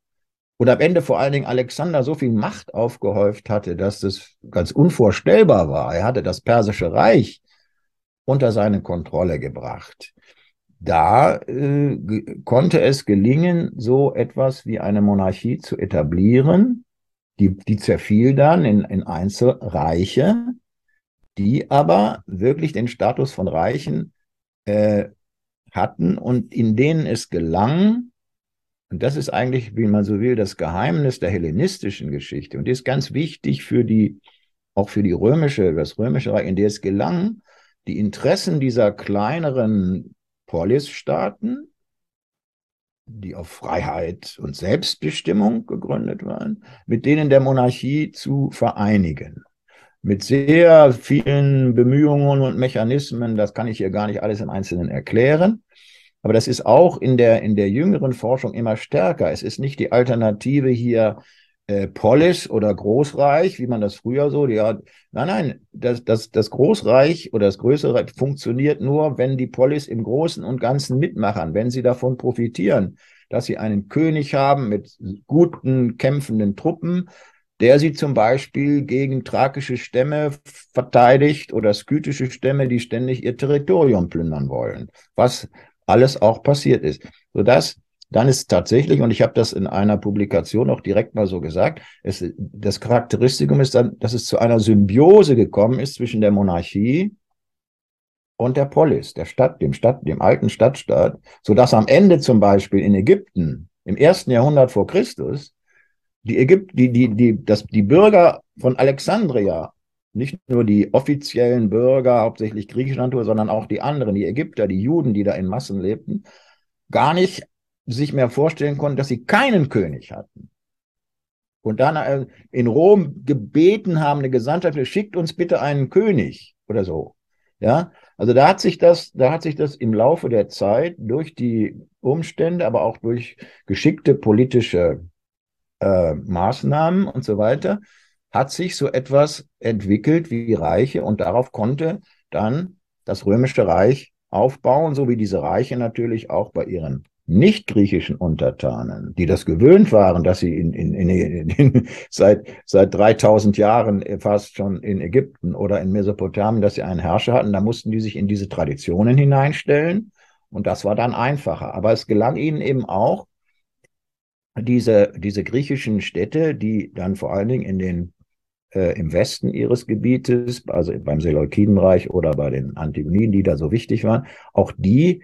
und am Ende vor allen Dingen Alexander so viel Macht aufgehäuft hatte, dass das ganz unvorstellbar war. Er hatte das Persische Reich unter seine Kontrolle gebracht. Da äh, konnte es gelingen, so etwas wie eine Monarchie zu etablieren. Die, die zerfiel dann in, in Einzelreiche die aber wirklich den Status von Reichen äh, hatten und in denen es gelang, und das ist eigentlich, wie man so will, das Geheimnis der hellenistischen Geschichte und die ist ganz wichtig für die, auch für die römische, das römische Reich, in der es gelang, die Interessen dieser kleineren Polisstaaten, die auf Freiheit und Selbstbestimmung gegründet waren, mit denen der Monarchie zu vereinigen mit sehr vielen Bemühungen und Mechanismen. Das kann ich hier gar nicht alles im Einzelnen erklären. Aber das ist auch in der, in der jüngeren Forschung immer stärker. Es ist nicht die Alternative hier äh, Polis oder Großreich, wie man das früher so, ja, nein, nein, das, das, das Großreich oder das größere Reich funktioniert nur, wenn die Polis im Großen und Ganzen mitmachen, wenn sie davon profitieren, dass sie einen König haben mit guten, kämpfenden Truppen, der sie zum Beispiel gegen thrakische Stämme verteidigt oder skytische Stämme, die ständig ihr Territorium plündern wollen, was alles auch passiert ist. Sodass dann ist tatsächlich, und ich habe das in einer Publikation auch direkt mal so gesagt, es, das Charakteristikum ist dann, dass es zu einer Symbiose gekommen ist zwischen der Monarchie und der Polis, der Stadt, dem Stadt, dem alten Stadtstaat, sodass am Ende zum Beispiel in Ägypten im ersten Jahrhundert vor Christus die Ägypten, die, die, die, das, die Bürger von Alexandria, nicht nur die offiziellen Bürger, hauptsächlich Griechenland, sondern auch die anderen, die Ägypter, die Juden, die da in Massen lebten, gar nicht sich mehr vorstellen konnten, dass sie keinen König hatten. Und dann äh, in Rom gebeten haben, eine Gesandtschaft, schickt uns bitte einen König oder so. Ja, also da hat sich das, da hat sich das im Laufe der Zeit durch die Umstände, aber auch durch geschickte politische äh, Maßnahmen und so weiter, hat sich so etwas entwickelt wie Reiche und darauf konnte dann das römische Reich aufbauen, so wie diese Reiche natürlich auch bei ihren nicht-griechischen Untertanen, die das gewöhnt waren, dass sie in, in, in, in, seit, seit 3000 Jahren fast schon in Ägypten oder in Mesopotamien, dass sie einen Herrscher hatten, da mussten die sich in diese Traditionen hineinstellen und das war dann einfacher. Aber es gelang ihnen eben auch, diese, diese griechischen Städte, die dann vor allen Dingen in den, äh, im Westen ihres Gebietes, also beim Seleukidenreich oder bei den Antigoniden, die da so wichtig waren, auch die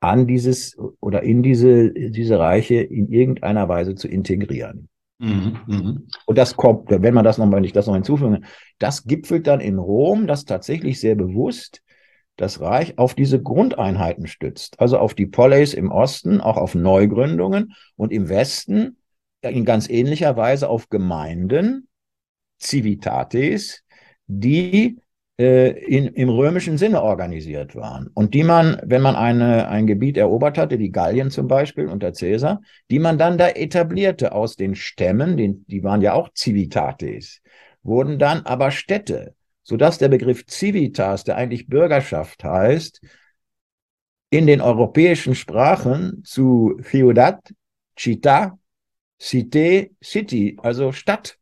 an dieses oder in diese, diese Reiche in irgendeiner Weise zu integrieren. Mhm, mh. Und das kommt, wenn man das nochmal, wenn ich das noch hinzufüge, das gipfelt dann in Rom, das tatsächlich sehr bewusst das Reich auf diese Grundeinheiten stützt, also auf die Poleis im Osten, auch auf Neugründungen und im Westen in ganz ähnlicher Weise auf Gemeinden, Civitates, die äh, in, im römischen Sinne organisiert waren und die man, wenn man eine, ein Gebiet erobert hatte, die Gallien zum Beispiel unter Caesar, die man dann da etablierte aus den Stämmen, den, die waren ja auch Civitates, wurden dann aber Städte sodass der Begriff Civitas, der eigentlich Bürgerschaft heißt, in den europäischen Sprachen zu Ciudad, Città, Cité, City, also Stadt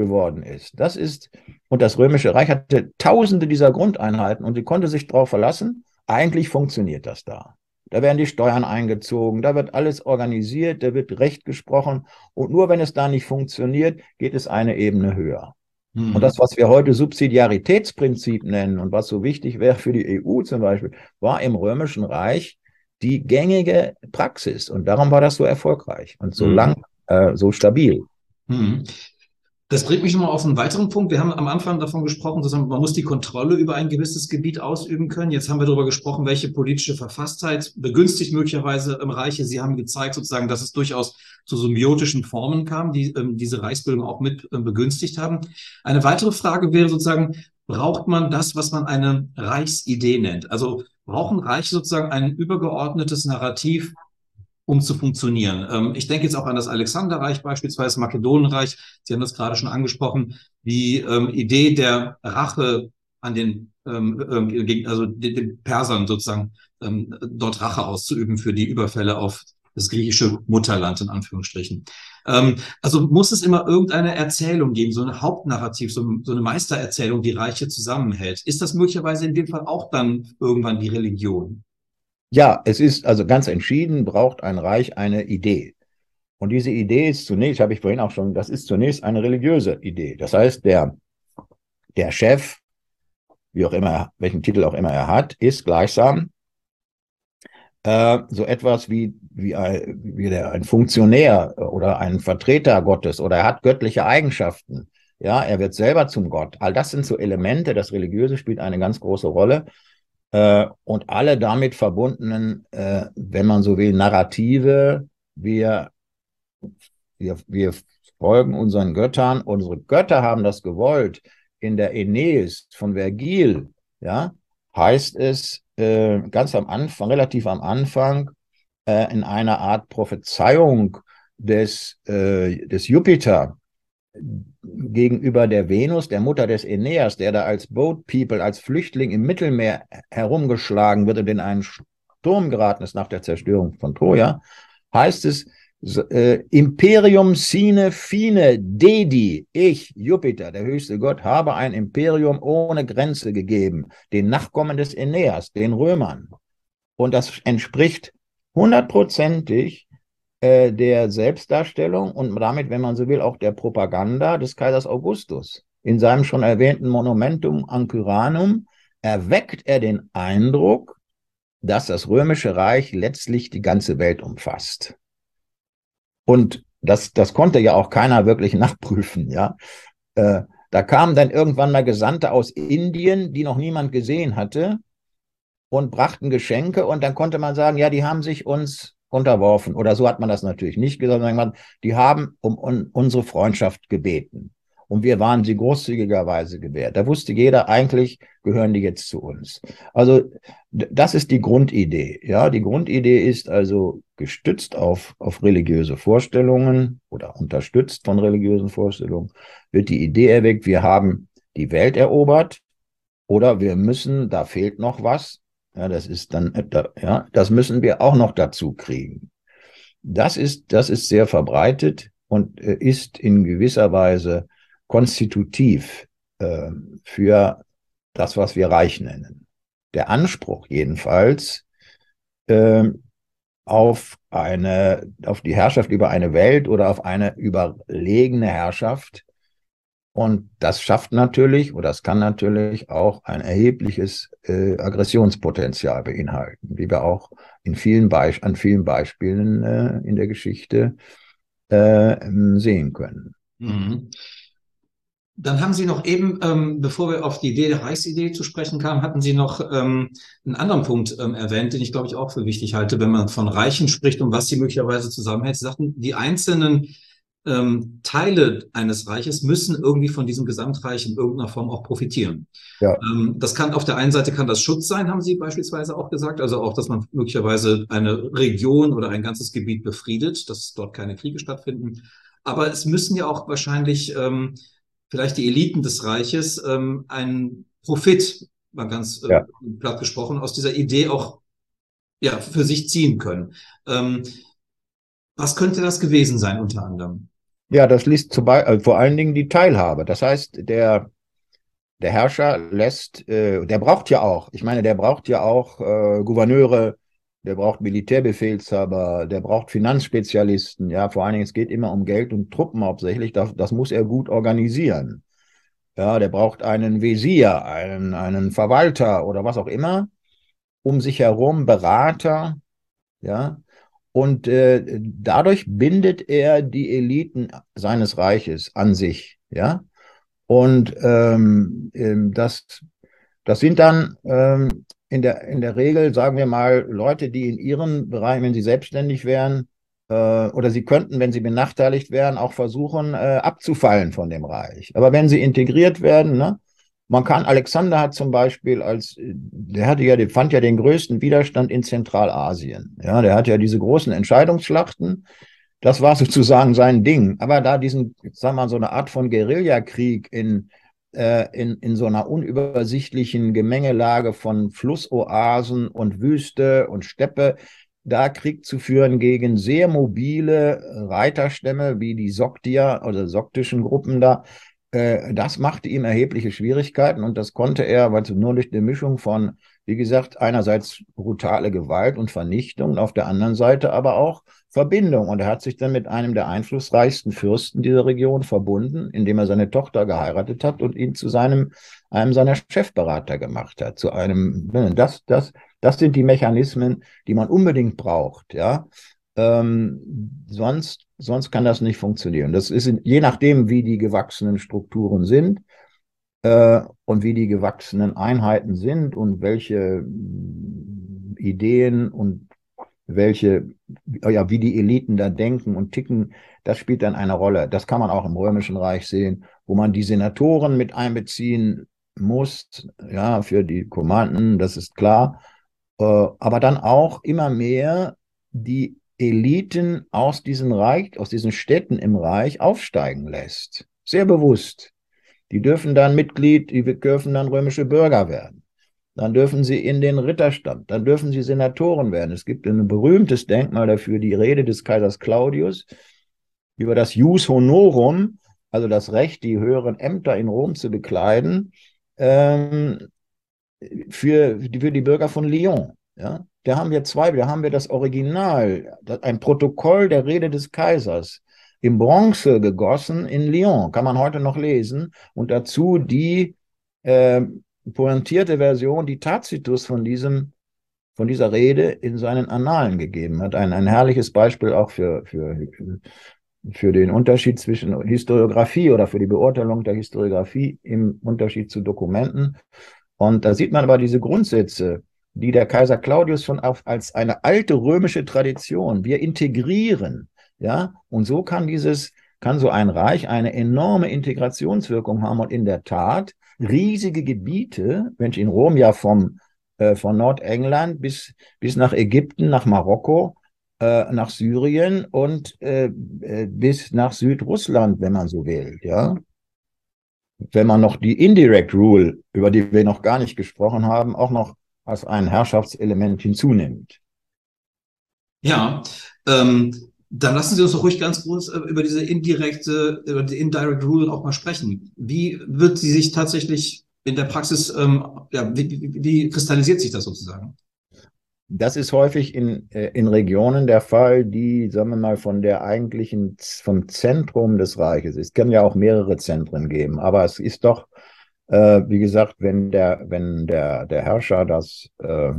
geworden ist. Das ist, und das Römische Reich hatte tausende dieser Grundeinheiten und sie konnte sich darauf verlassen, eigentlich funktioniert das da. Da werden die Steuern eingezogen, da wird alles organisiert, da wird Recht gesprochen. Und nur wenn es da nicht funktioniert, geht es eine Ebene höher. Mhm. Und das, was wir heute Subsidiaritätsprinzip nennen und was so wichtig wäre für die EU zum Beispiel, war im Römischen Reich die gängige Praxis. Und darum war das so erfolgreich und so mhm. lang, äh, so stabil. Mhm. Das bringt mich nochmal auf einen weiteren Punkt. Wir haben am Anfang davon gesprochen, dass man muss die Kontrolle über ein gewisses Gebiet ausüben können. Jetzt haben wir darüber gesprochen, welche politische Verfasstheit begünstigt möglicherweise im Reiche. Sie haben gezeigt sozusagen, dass es durchaus zu symbiotischen Formen kam, die ähm, diese Reichsbildung auch mit ähm, begünstigt haben. Eine weitere Frage wäre sozusagen, braucht man das, was man eine Reichsidee nennt? Also brauchen Reiche sozusagen ein übergeordnetes Narrativ, um zu funktionieren. Ähm, ich denke jetzt auch an das Alexanderreich beispielsweise, Makedonenreich. Sie haben das gerade schon angesprochen. Die ähm, Idee der Rache an den, ähm, ähm also den, den Persern sozusagen, ähm, dort Rache auszuüben für die Überfälle auf das griechische Mutterland in Anführungsstrichen. Ähm, also muss es immer irgendeine Erzählung geben, so ein Hauptnarrativ, so, so, eine Meistererzählung, die Reiche zusammenhält. Ist das möglicherweise in dem Fall auch dann irgendwann die Religion? Ja, es ist also ganz entschieden, braucht ein Reich eine Idee. Und diese Idee ist zunächst, habe ich vorhin auch schon, das ist zunächst eine religiöse Idee. Das heißt, der, der Chef, wie auch immer, welchen Titel auch immer er hat, ist gleichsam äh, so etwas wie, wie, ein, wie der, ein Funktionär oder ein Vertreter Gottes oder er hat göttliche Eigenschaften. Ja, er wird selber zum Gott. All das sind so Elemente, das Religiöse spielt eine ganz große Rolle. Äh, und alle damit verbundenen, äh, wenn man so will, Narrative. Wir, wir, wir folgen unseren Göttern. Unsere Götter haben das gewollt. In der Aeneis von Vergil, ja, heißt es äh, ganz am Anfang, relativ am Anfang, äh, in einer Art Prophezeiung des, äh, des Jupiter, gegenüber der Venus, der Mutter des Aeneas, der da als Boat People, als Flüchtling im Mittelmeer herumgeschlagen wird und in einen Sturm geraten ist nach der Zerstörung von Troja, heißt es, äh, Imperium sine fine dedi, ich, Jupiter, der höchste Gott, habe ein Imperium ohne Grenze gegeben, den Nachkommen des Aeneas, den Römern. Und das entspricht hundertprozentig äh, der Selbstdarstellung und damit, wenn man so will, auch der Propaganda des Kaisers Augustus. In seinem schon erwähnten Monumentum Ancyranum erweckt er den Eindruck, dass das römische Reich letztlich die ganze Welt umfasst. Und das, das konnte ja auch keiner wirklich [laughs] nachprüfen, ja. Äh, da kamen dann irgendwann mal Gesandte aus Indien, die noch niemand gesehen hatte, und brachten Geschenke und dann konnte man sagen, ja, die haben sich uns unterworfen. Oder so hat man das natürlich nicht gesagt, sondern die haben um, unsere Freundschaft gebeten. Und wir waren sie großzügigerweise gewährt. Da wusste jeder, eigentlich gehören die jetzt zu uns. Also das ist die Grundidee. Ja, die Grundidee ist also gestützt auf, auf religiöse Vorstellungen oder unterstützt von religiösen Vorstellungen, wird die Idee erweckt, wir haben die Welt erobert oder wir müssen, da fehlt noch was, ja, das ist dann, ja, das müssen wir auch noch dazu kriegen. Das ist, das ist sehr verbreitet und äh, ist in gewisser Weise konstitutiv äh, für das, was wir Reich nennen. Der Anspruch jedenfalls äh, auf eine, auf die Herrschaft über eine Welt oder auf eine überlegene Herrschaft und das schafft natürlich oder das kann natürlich auch ein erhebliches äh, Aggressionspotenzial beinhalten, wie wir auch in vielen an vielen Beispielen äh, in der Geschichte äh, sehen können. Mhm. Dann haben Sie noch eben, ähm, bevor wir auf die Idee der Reichsidee zu sprechen kamen, hatten Sie noch ähm, einen anderen Punkt ähm, erwähnt, den ich glaube ich auch für wichtig halte, wenn man von Reichen spricht und was sie möglicherweise zusammenhält. Sie sagten, die einzelnen ähm, Teile eines Reiches müssen irgendwie von diesem Gesamtreich in irgendeiner Form auch profitieren. Ja. Ähm, das kann auf der einen Seite kann das Schutz sein, haben Sie beispielsweise auch gesagt, also auch, dass man möglicherweise eine Region oder ein ganzes Gebiet befriedet, dass dort keine Kriege stattfinden. Aber es müssen ja auch wahrscheinlich ähm, vielleicht die Eliten des Reiches ähm, einen Profit, mal ganz äh, ja. platt gesprochen, aus dieser Idee auch ja, für sich ziehen können. Ähm, was könnte das gewesen sein unter anderem? Ja, das liest Beispiel, äh, vor allen Dingen die Teilhabe. Das heißt, der, der Herrscher lässt, äh, der braucht ja auch, ich meine, der braucht ja auch äh, Gouverneure, der braucht Militärbefehlshaber, der braucht Finanzspezialisten. Ja, vor allen Dingen, es geht immer um Geld und Truppen hauptsächlich. Das, das muss er gut organisieren. Ja, der braucht einen Visier, einen, einen Verwalter oder was auch immer, um sich herum Berater. Ja, und äh, dadurch bindet er die Eliten seines Reiches an sich. Ja, und ähm, ähm das, das sind dann ähm, in der, in der Regel, sagen wir mal, Leute, die in ihren Bereichen, wenn sie selbstständig wären, äh, oder sie könnten, wenn sie benachteiligt wären, auch versuchen, äh, abzufallen von dem Reich. Aber wenn sie integriert werden, ne, man kann, Alexander hat zum Beispiel als, der hatte ja, der fand ja den größten Widerstand in Zentralasien. Ja, der hat ja diese großen Entscheidungsschlachten. Das war [laughs] sozusagen sein Ding. Aber da diesen, sagen wir mal, so eine Art von Guerillakrieg in, äh, in, in so einer unübersichtlichen Gemengelage von Flussoasen und Wüste und Steppe, da Krieg zu führen gegen sehr mobile Reiterstämme wie die Soktier oder soktischen Gruppen da, das machte ihm erhebliche Schwierigkeiten und das konnte er, weil es nur durch eine Mischung von, wie gesagt, einerseits brutale Gewalt und Vernichtung, auf der anderen Seite aber auch Verbindung. Und er hat sich dann mit einem der einflussreichsten Fürsten dieser Region verbunden, indem er seine Tochter geheiratet hat und ihn zu seinem, einem seiner Chefberater gemacht hat. Zu einem, das, das, das sind die Mechanismen, die man unbedingt braucht, ja. Ähm, sonst, sonst kann das nicht funktionieren. Das ist in, je nachdem, wie die gewachsenen Strukturen sind äh, und wie die gewachsenen Einheiten sind und welche Ideen und welche, ja, wie die Eliten da denken und ticken, das spielt dann eine Rolle. Das kann man auch im Römischen Reich sehen, wo man die Senatoren mit einbeziehen muss, ja, für die Kommanden, das ist klar. Äh, aber dann auch immer mehr die Eliten aus diesen Reich, aus diesen Städten im Reich aufsteigen lässt. Sehr bewusst. Die dürfen dann Mitglied, die dürfen dann römische Bürger werden dann dürfen sie in den Ritterstand, dann dürfen sie Senatoren werden. Es gibt ein berühmtes Denkmal dafür, die Rede des Kaisers Claudius über das Jus Honorum, also das Recht, die höheren Ämter in Rom zu bekleiden, ähm, für, für die Bürger von Lyon. Ja? Da haben wir zwei, da haben wir das Original, ein Protokoll der Rede des Kaisers in Bronze gegossen in Lyon, kann man heute noch lesen, und dazu die äh, pointierte Version, die Tacitus von diesem von dieser Rede in seinen Annalen gegeben hat. Ein, ein herrliches Beispiel auch für, für, für den Unterschied zwischen Historiografie oder für die Beurteilung der Historiografie im Unterschied zu Dokumenten. Und da sieht man aber diese Grundsätze, die der Kaiser Claudius schon auf, als eine alte römische Tradition, wir integrieren, ja, und so kann dieses, kann so ein Reich eine enorme Integrationswirkung haben und in der Tat riesige Gebiete, wenn ich in Rom ja vom, äh, von Nordengland bis, bis nach Ägypten, nach Marokko, äh, nach Syrien und äh, äh, bis nach Südrussland, wenn man so will, ja. Wenn man noch die Indirect Rule, über die wir noch gar nicht gesprochen haben, auch noch als ein Herrschaftselement hinzunimmt. Ja, ähm, dann lassen Sie uns doch ruhig ganz kurz äh, über diese indirekte, über die Indirect Rule auch mal sprechen. Wie wird sie sich tatsächlich in der Praxis, ähm, ja, wie, wie, wie kristallisiert sich das sozusagen? Das ist häufig in, äh, in Regionen der Fall, die, sagen wir mal, von der eigentlichen, vom Zentrum des Reiches, es kann ja auch mehrere Zentren geben, aber es ist doch, äh, wie gesagt, wenn der, wenn der, der Herrscher das äh,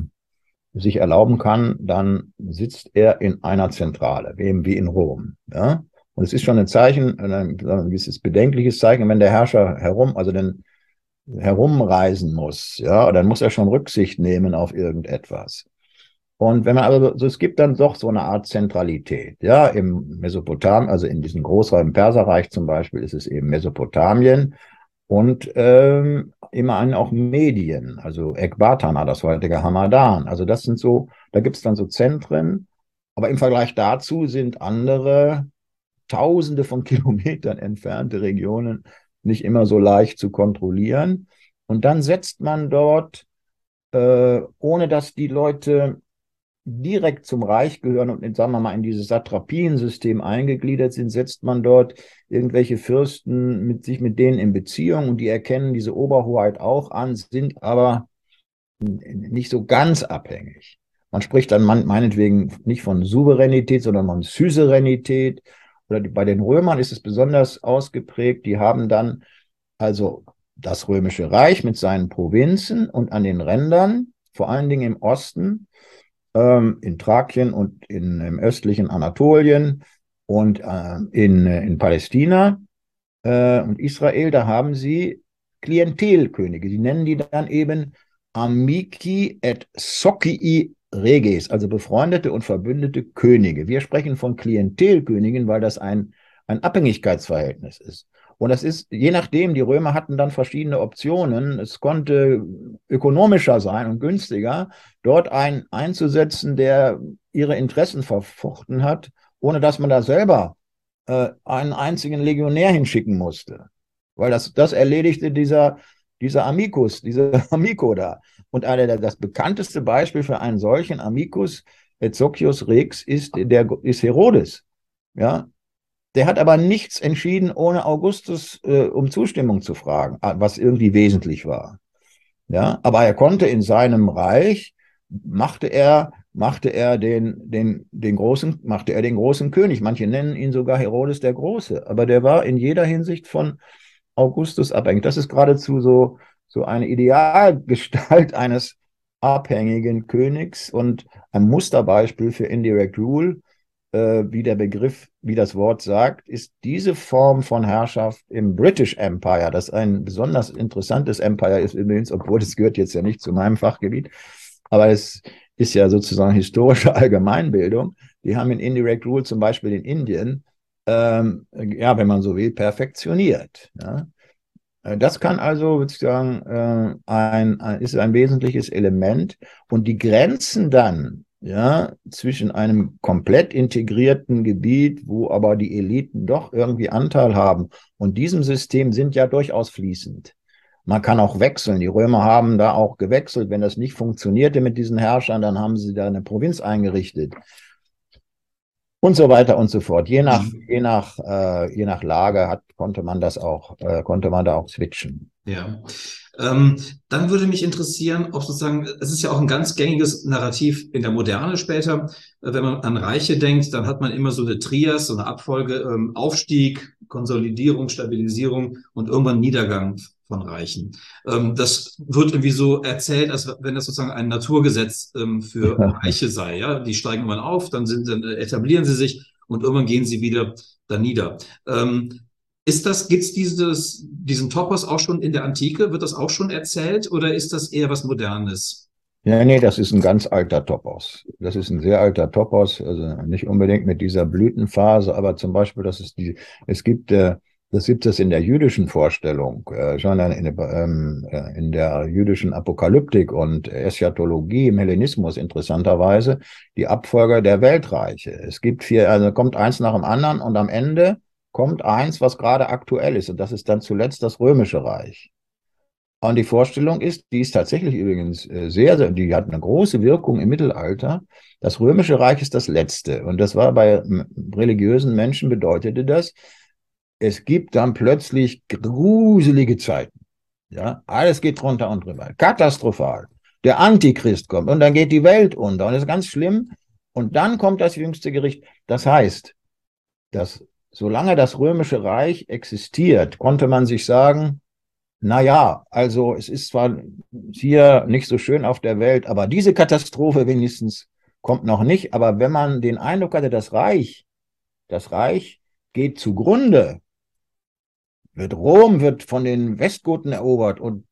sich erlauben kann, dann sitzt er in einer Zentrale, eben wie in Rom. Ja? Und es ist schon ein Zeichen, ein gewisses bedenkliches Zeichen, wenn der Herrscher herum, also dann herumreisen muss, ja, dann muss er schon Rücksicht nehmen auf irgendetwas. Und wenn man also, so, es gibt dann doch so eine Art Zentralität, ja, im Mesopotamien, also in diesem Großraum Perserreich zum Beispiel ist es eben Mesopotamien und ähm, immerhin auch Medien, also Ekbatana, das heutige Hamadan. Also das sind so, da gibt es dann so Zentren, aber im Vergleich dazu sind andere Tausende von [laughs] Kilometern entfernte Regionen nicht immer so leicht zu kontrollieren. Und dann setzt man dort, äh, ohne dass die Leute direkt zum Reich gehören und, sagen wir mal, in dieses Satrapiensystem eingegliedert sind, setzt man dort irgendwelche Fürsten mit sich mit denen in Beziehung und die erkennen diese Oberhoheit auch an, sind aber nicht so ganz abhängig. Man spricht dann meinetwegen nicht von Souveränität, sondern von Suzeränität. Oder bei den Römern ist es besonders ausgeprägt. Die haben dann also das römische Reich mit seinen Provinzen und an den Rändern, vor allen Dingen im Osten, ähm, in Thrakien und in, im östlichen Anatolien und äh, in, in Palästina äh, und Israel, da haben sie Klientelkönige. Die nennen die dann eben Amici et Socii Reges, also befreundete und verbündete Könige. Wir sprechen von Klientelkönigen, weil das ein, ein Abhängigkeitsverhältnis ist. Und das ist, je nachdem, die Römer hatten dann verschiedene Optionen. Es konnte ökonomischer sein und günstiger, dort einen einzusetzen, der ihre Interessen verfochten hat, ohne dass man da selber äh, einen einzigen Legionär hinschicken musste. Weil das, das erledigte dieser, dieser Amicus, dieser [laughs] Amico da. Und eine, das bekannteste Beispiel für einen solchen Amicus Ezocius Rex ist, der, ist Herodes. Ja, der hat aber nichts entschieden, ohne Augustus äh, um Zustimmung zu fragen, ah, was irgendwie wesentlich war. Ja, aber er konnte in seinem Reich machte er machte er den den den großen machte er den großen König. Manche nennen ihn sogar Herodes der Große, aber der war in jeder Hinsicht von Augustus abhängig. Das ist geradezu so so eine Idealgestalt [laughs] eines abhängigen Königs und ein Musterbeispiel für Indirect Rule, äh, wie der Begriff, wie das Wort sagt, ist diese Form von Herrschaft im British Empire, das ein besonders interessantes Empire ist übrigens, obwohl es gehört jetzt ja nicht zu meinem Fachgebiet, aber es ist ja sozusagen historische [laughs] Allgemeinbildung. Die haben in Indirect Rule zum Beispiel in Indien, ähm, ja, wenn man so will, perfektioniert. Ja. Äh, das kann also sozusagen äh, ein, ein, ist ein wesentliches Element und die Grenzen dann ja, zwischen einem komplett integrierten Gebiet, wo aber die Eliten doch irgendwie Anteil haben und diesem System sind ja durchaus fließend. Man kann auch wechseln. Die Römer haben da auch gewechselt. Wenn das nicht funktionierte mit diesen Herrschern, dann haben sie da eine Provinz eingerichtet und so weiter und so fort. Je nach, mhm. je nach, äh, je nach Lage hat, konnte man das auch, äh, konnte man da auch switchen. Ja. Ähm, dann würde mich interessieren, ob sozusagen, es ist ja auch ein ganz gängiges Narrativ in der Moderne später. Äh, wenn man an Reiche denkt, dann hat man immer so eine Trias, so eine Abfolge, ähm, Aufstieg, Konsolidierung, Stabilisierung und irgendwann Niedergang von Reichen. Ähm, das wird irgendwie so erzählt, als wenn das sozusagen ein Naturgesetz ähm, für Reiche sei. Ja, die steigen irgendwann auf, dann sind, dann etablieren sie sich und irgendwann gehen sie wieder da nieder. Ähm, ist das, gibt's dieses, diesen Topos auch schon in der Antike? Wird das auch schon erzählt oder ist das eher was Modernes? Ja, nee, das ist ein ganz alter Topos. Das ist ein sehr alter Topos, also nicht unbedingt mit dieser Blütenphase, aber zum Beispiel, dass es die, es gibt äh, das gibt es in der jüdischen Vorstellung, äh, schon in, ähm, äh, in der jüdischen Apokalyptik und Eschatologie im Hellenismus interessanterweise, die Abfolger der Weltreiche. Es gibt vier, also kommt eins nach dem anderen und am Ende kommt eins, was gerade aktuell ist und das ist dann zuletzt das Römische Reich. Und die Vorstellung ist, die ist tatsächlich übrigens äh, sehr, sehr, die hat eine große Wirkung im Mittelalter. Das Römische Reich ist das letzte. Und das war bei religiösen Menschen bedeutete das, es gibt dann plötzlich gruselige Zeiten. Ja, alles geht drunter und drüber. Katastrophal. Der Antichrist kommt und dann geht die Welt unter und das ist ganz schlimm. Und dann kommt das jüngste Gericht. Das heißt, dass solange das römische Reich existiert, konnte man sich sagen, na ja, also es ist zwar hier nicht so schön auf der Welt, aber diese Katastrophe wenigstens kommt noch nicht. Aber wenn man den Eindruck hatte, das Reich, das Reich geht zugrunde, wird Rom wird von den Westgoten erobert und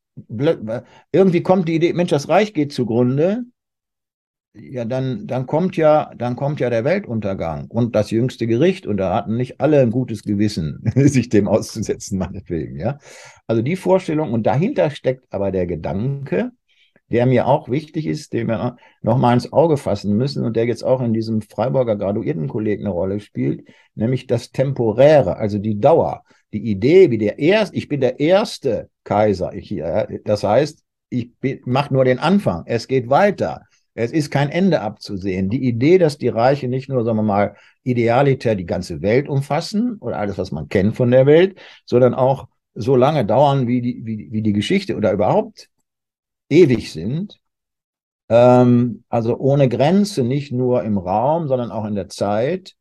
irgendwie kommt die Idee, Mensch, das Reich geht zugrunde. Ja, dann, dann kommt ja, dann kommt ja der Weltuntergang und das jüngste Gericht und da hatten nicht alle ein gutes Gewissen, [laughs] sich dem auszusetzen, meinetwegen, ja. Also die Vorstellung und dahinter steckt aber der Gedanke, der mir auch wichtig ist, den wir nochmal ins Auge fassen müssen und der jetzt auch in diesem Freiburger Graduiertenkolleg eine Rolle spielt, nämlich das Temporäre, also die Dauer. Die Idee, wie der erste, ich bin der erste Kaiser, ich, das heißt, ich mache nur den Anfang, es geht weiter. Es ist kein Ende abzusehen. Die Idee, dass die Reiche nicht nur, sagen wir mal, idealitär die ganze Welt umfassen oder alles, was man kennt von der Welt, sondern auch so lange dauern, wie die, wie, wie die Geschichte oder überhaupt ewig sind. Ähm, also ohne Grenze, nicht nur im Raum, sondern auch in der Zeit.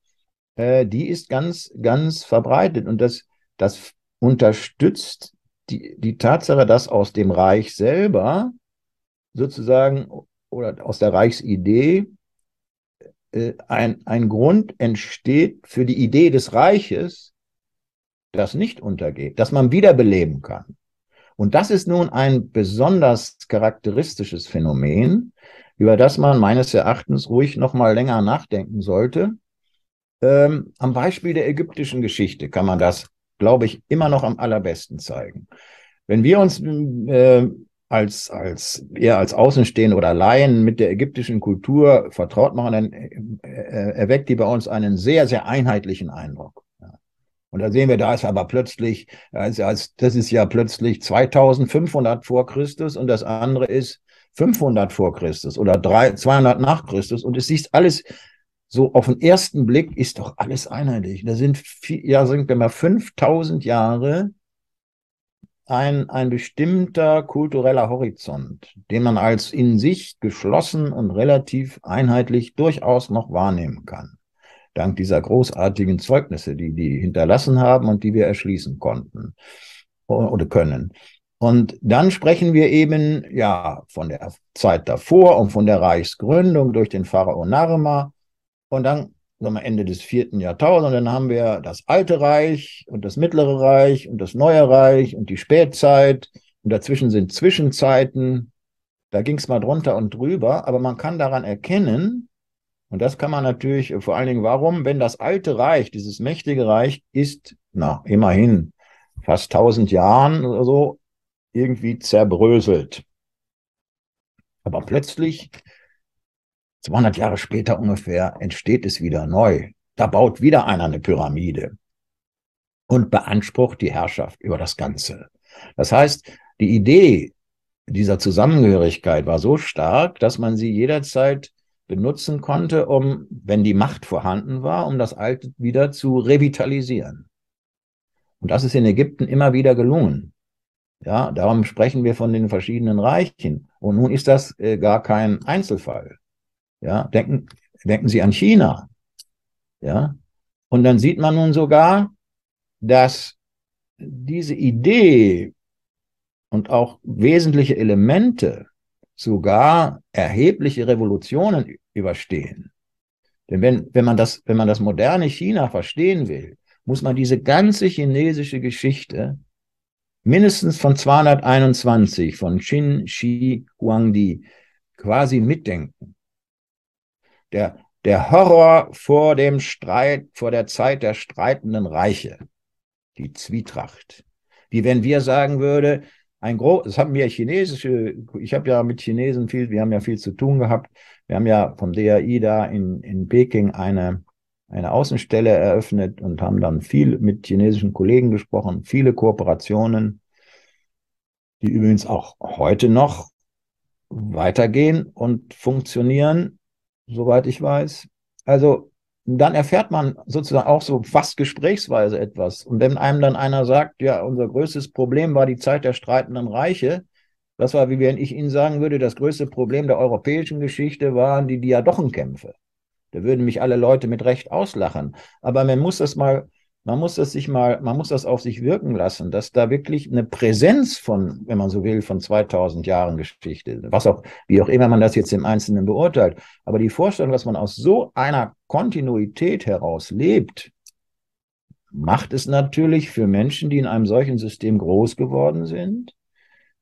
Äh, die ist ganz, ganz verbreitet. Und das, das unterstützt die, die Tatsache, dass aus dem Reich selber sozusagen oder aus der Reichsidee äh, ein, ein Grund entsteht für die Idee des Reiches, das nicht untergeht, das man wiederbeleben kann. Und das ist nun ein besonders charakteristisches Phänomen, über das man meines Erachtens ruhig noch mal länger nachdenken sollte. Ähm, am Beispiel der ägyptischen Geschichte kann man das, glaube ich, immer noch am allerbesten zeigen. Wenn wir uns äh, als, als eher als Außenstehende oder Laien mit der ägyptischen Kultur vertraut machen, dann äh, erweckt die bei uns einen sehr, sehr einheitlichen Eindruck. Und da sehen wir, da ist aber plötzlich, das ist ja plötzlich 2500 vor Christus und das andere ist 500 vor Christus oder 200 nach Christus. Und es sieht alles so auf den ersten Blick ist doch alles einheitlich. Da sind, ja, sind wir mal 5000 Jahre ein, ein bestimmter kultureller Horizont, den man als in sich geschlossen und relativ einheitlich durchaus noch wahrnehmen kann. Dank dieser großartigen Zeugnisse, die die hinterlassen haben und die wir erschließen konnten oder können. Und dann sprechen wir eben, ja, von der Zeit davor und von der Reichsgründung durch den Pharao Narma. Und dann sagen wir, Ende des vierten Jahrtausends. Dann haben wir das Alte Reich und das Mittlere Reich und das Neue Reich und die Spätzeit. Und dazwischen sind Zwischenzeiten. Da ging es mal drunter und drüber. Aber man kann daran erkennen, und das kann man natürlich vor allen Dingen, warum, wenn das Alte Reich, dieses mächtige Reich, ist, na, immerhin fast tausend Jahren oder so, irgendwie zerbröselt. Aber plötzlich 200 Jahre später ungefähr entsteht es wieder neu. Da baut wieder einer eine Pyramide und beansprucht die Herrschaft über das Ganze. Das heißt, die Idee dieser Zusammengehörigkeit war so stark, dass man sie jederzeit benutzen konnte, um, wenn die Macht vorhanden war, um das Alte wieder zu revitalisieren. Und das ist in Ägypten immer wieder gelungen. Ja, darum sprechen wir von den verschiedenen Reichen. Und nun ist das äh, gar kein Einzelfall. Ja, denken, denken Sie an China. Ja, und dann sieht man nun sogar, dass diese Idee und auch wesentliche Elemente sogar erhebliche Revolutionen überstehen. Denn wenn, wenn, man das, wenn man das moderne China verstehen will, muss man diese ganze chinesische Geschichte mindestens von 221 von Qin Shi Huangdi quasi mitdenken der, der Horror vor dem Streit, vor der Zeit der streitenden Reiche, die Zwietracht. Wie wenn wir sagen würde, ein groß, das haben wir chinesische, ich habe ja mit Chinesen viel, wir haben ja viel zu tun gehabt. Wir haben ja vom DAI da in, in Peking eine, eine Außenstelle eröffnet und haben dann viel mit chinesischen Kollegen gesprochen, viele Kooperationen, die übrigens auch heute noch weitergehen und funktionieren soweit ich weiß. Also dann erfährt man sozusagen auch so fast gesprächsweise etwas. Und wenn einem dann einer sagt, ja, unser größtes Problem war die Zeit der streitenden Reiche, das war, wie wenn ich Ihnen sagen würde, das größte Problem der europäischen Geschichte waren die Diadochenkämpfe. Da würden mich alle Leute mit Recht auslachen. Aber man muss das mal man muss das sich mal, man muss das auf sich wirken lassen, dass da wirklich eine Präsenz von, wenn man so will, von 2000 Jahren Geschichte, was auch, wie auch immer man das jetzt im Einzelnen beurteilt, aber die Vorstellung, dass man aus so einer Kontinuität heraus lebt, macht es natürlich für Menschen, die in einem solchen System groß geworden sind,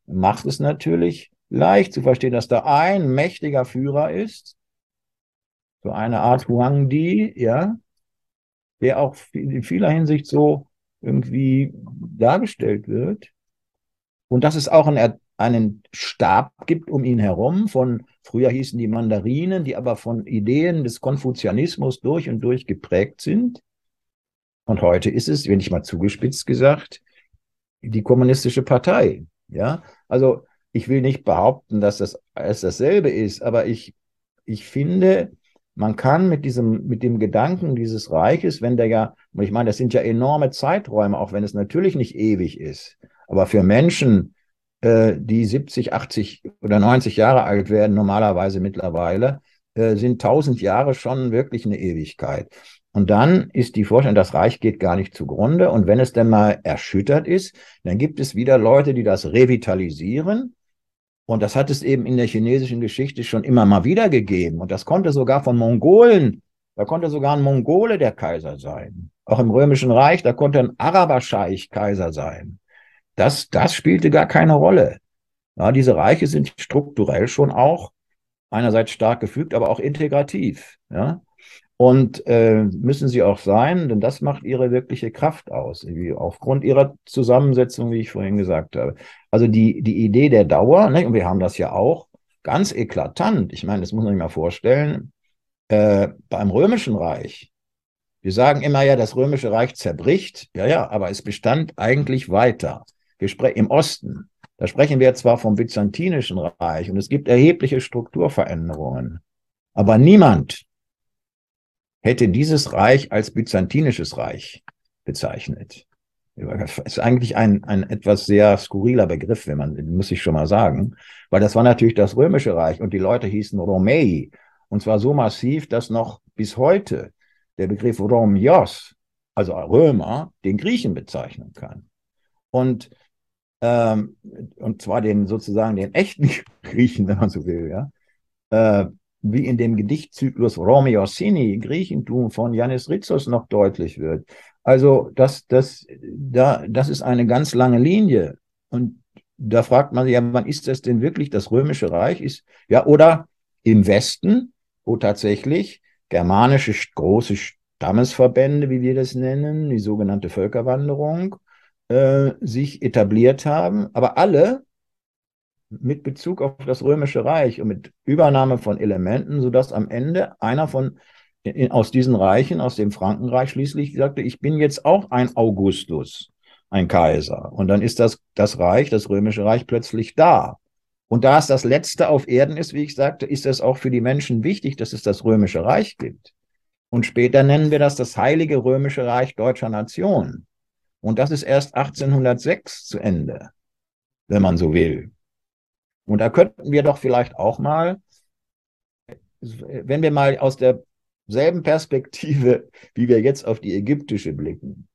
macht es natürlich leicht zu verstehen, dass da ein mächtiger Führer ist, so eine Art Huang Di, ja, der auch in vieler Hinsicht so irgendwie dargestellt wird. Und dass es auch einen, einen Stab gibt um ihn herum von, früher hießen die Mandarinen, die aber von Ideen des Konfuzianismus durch und durch geprägt sind. Und heute ist es, wenn ich mal zugespitzt gesagt, die kommunistische Partei. Ja, also ich will nicht behaupten, dass das alles dasselbe ist, aber ich ich finde, man kann mit diesem, mit dem Gedanken dieses Reiches, wenn der ja, und ich meine, das sind ja enorme Zeiträume, auch wenn es natürlich nicht ewig ist, aber für Menschen, äh, die 70, 80 oder 90 Jahre alt werden, normalerweise mittlerweile, äh, sind 1000 Jahre schon wirklich eine Ewigkeit. Und dann ist die Vorstellung, das Reich geht gar nicht zugrunde. Und wenn es denn mal erschüttert ist, dann gibt es wieder Leute, die das revitalisieren. Und das hat es eben in der chinesischen Geschichte schon immer mal wieder gegeben. Und das konnte sogar von Mongolen, da konnte sogar ein Mongole der Kaiser sein. Auch im Römischen Reich, da konnte ein Araberscheich Kaiser sein. Das, das spielte gar keine Rolle. Ja, diese Reiche sind strukturell schon auch einerseits stark gefügt, aber auch integrativ. Ja? Und äh, müssen sie auch sein, denn das macht ihre wirkliche Kraft aus, aufgrund ihrer Zusammensetzung, wie ich vorhin gesagt habe. Also die, die Idee der Dauer, ne, und wir haben das ja auch ganz eklatant. Ich meine, das muss man sich mal vorstellen, äh, beim Römischen Reich. Wir sagen immer ja, das Römische Reich zerbricht. Ja, ja, aber es bestand eigentlich weiter. Wir sprechen im Osten. Da sprechen wir zwar vom Byzantinischen Reich und es gibt erhebliche Strukturveränderungen. Aber niemand hätte dieses Reich als byzantinisches Reich bezeichnet. Das ist eigentlich ein, ein etwas sehr skurriler Begriff, wenn man, muss ich schon mal sagen, weil das war natürlich das römische Reich und die Leute hießen Romei und zwar so massiv, dass noch bis heute der Begriff Romios, also Römer, den Griechen bezeichnen kann. Und, ähm, und zwar den sozusagen den echten [laughs] Griechen, wenn man so will, ja. Äh, wie in dem Gedichtzyklus Romeosini, Griechentum von Janis Ritsos noch deutlich wird. Also das, das, da, das ist eine ganz lange Linie. Und da fragt man sich, ja, wann ist das denn wirklich das Römische Reich? Ist, ja, oder im Westen, wo tatsächlich germanische große Stammesverbände, wie wir das nennen, die sogenannte Völkerwanderung, äh, sich etabliert haben, aber alle mit Bezug auf das Römische Reich und mit Übernahme von Elementen, sodass am Ende einer von in, aus diesen Reichen, aus dem Frankenreich schließlich sagte, ich bin jetzt auch ein Augustus, ein Kaiser. Und dann ist das, das Reich, das Römische Reich plötzlich da. Und da es das Letzte auf Erden ist, wie ich sagte, ist es auch für die Menschen wichtig, dass es das Römische Reich gibt. Und später nennen wir das das Heilige Römische Reich deutscher Nation. Und das ist erst 1806 zu Ende, wenn man so will. Und da könnten wir doch vielleicht auch mal, wenn wir mal aus derselben Perspektive, wie wir jetzt auf die ägyptische blicken,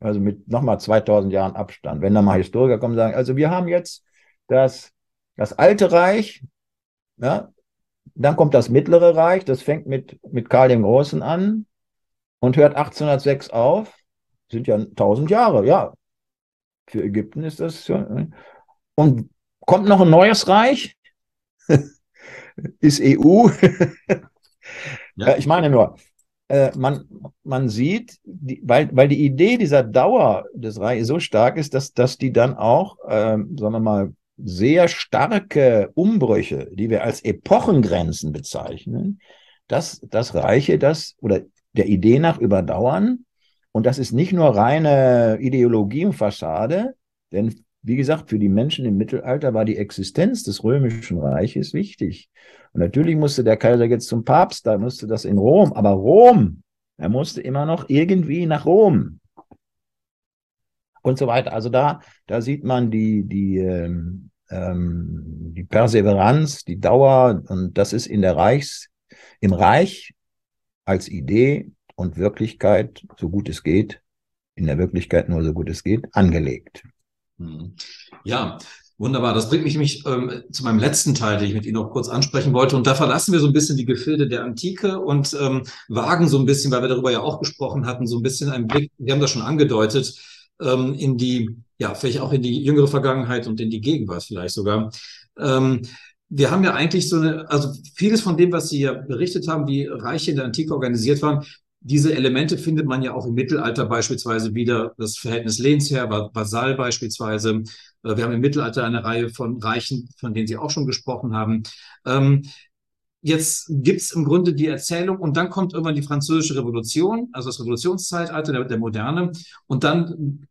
also mit nochmal 2000 Jahren Abstand, wenn da mal Historiker kommen und sagen, also wir haben jetzt das, das alte Reich, ja, dann kommt das mittlere Reich, das fängt mit, mit Karl dem Großen an und hört 1806 auf, sind ja 1000 Jahre, ja. Für Ägypten ist das schon. Und Kommt noch ein neues Reich? [laughs] Ist EU? [laughs] ja. Ich meine nur, äh, man, man sieht, die, weil, weil die Idee dieser Dauer des Reiches so stark ist, dass, dass die dann auch, äh, sagen wir mal, sehr starke Umbrüche, die wir als Epochengrenzen bezeichnen, dass das Reiche das oder der Idee nach überdauern. Und das ist nicht nur reine Ideologie und Fassade, denn wie gesagt, für die Menschen im Mittelalter war die Existenz des Römischen Reiches wichtig. Und natürlich musste der Kaiser jetzt zum Papst, da musste das in Rom, aber Rom, er musste immer noch irgendwie nach Rom. Und so weiter. Also da, da sieht man die, die, ähm, ähm, die Perseveranz, die Dauer, und das ist in der Reichs, im Reich als Idee und Wirklichkeit, so gut es geht, in der Wirklichkeit nur so gut es geht, angelegt. Hm. Ja, wunderbar. Das bringt mich nämlich ähm, zu meinem letzten Teil, den ich mit Ihnen noch kurz ansprechen wollte. Und da verlassen wir so ein bisschen die Gefilde der Antike und ähm, wagen so ein bisschen, weil wir darüber ja auch gesprochen hatten, so ein bisschen einen Blick, wir haben das schon angedeutet, ähm, in die, ja, vielleicht auch in die jüngere Vergangenheit und in die Gegenwart vielleicht sogar. Ähm, wir haben ja eigentlich so eine, also vieles von dem, was Sie ja berichtet haben, wie Reiche in der Antike organisiert waren, diese Elemente findet man ja auch im Mittelalter beispielsweise wieder, das Verhältnis Lehnsherr, Vasall beispielsweise. Äh, wir haben im Mittelalter eine Reihe von Reichen, von denen Sie auch schon gesprochen haben. Ähm, jetzt gibt's im Grunde die Erzählung und dann kommt irgendwann die französische Revolution, also das Revolutionszeitalter der, der Moderne und dann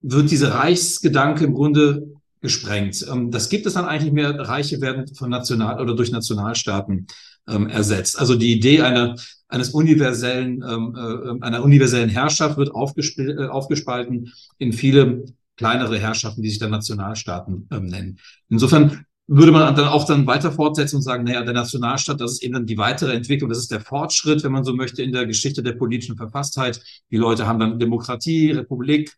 wird dieser Reichsgedanke im Grunde gesprengt. Ähm, das gibt es dann eigentlich mehr. Reiche werden von National oder durch Nationalstaaten ähm, ersetzt. Also die Idee einer, eines universellen, ähm, äh, einer universellen Herrschaft wird äh, aufgespalten in viele kleinere Herrschaften, die sich dann Nationalstaaten ähm, nennen. Insofern würde man dann auch dann weiter fortsetzen und sagen, naja, der Nationalstaat, das ist eben dann die weitere Entwicklung, das ist der Fortschritt, wenn man so möchte, in der Geschichte der politischen Verfasstheit. Die Leute haben dann Demokratie, Republik,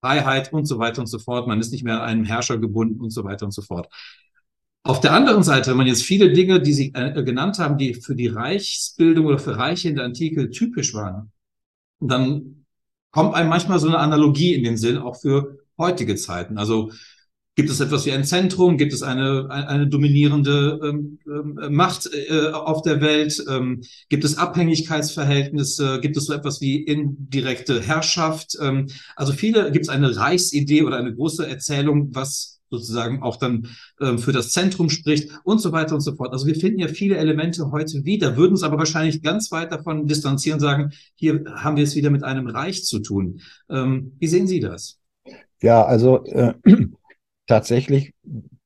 Freiheit und so weiter und so fort. Man ist nicht mehr an einen Herrscher gebunden und so weiter und so fort. Auf der anderen Seite, wenn man jetzt viele Dinge, die Sie äh, genannt haben, die für die Reichsbildung oder für Reiche in der Antike typisch waren, dann kommt einem manchmal so eine Analogie in den Sinn, auch für heutige Zeiten. Also Gibt es etwas wie ein Zentrum? Gibt es eine, eine, dominierende ähm, ähm, Macht äh, auf der Welt? Ähm, gibt es Abhängigkeitsverhältnisse? Gibt es so etwas wie indirekte Herrschaft? Ähm, also viele, gibt es eine Reichsidee oder eine große Erzählung, was sozusagen auch dann ähm, für das Zentrum spricht und so weiter und so fort. Also wir finden ja viele Elemente heute wieder, würden uns aber wahrscheinlich ganz weit davon distanzieren, sagen, hier haben wir es wieder mit einem Reich zu tun. Ähm, wie sehen Sie das? Ja, also äh, [clears throat] tatsächlich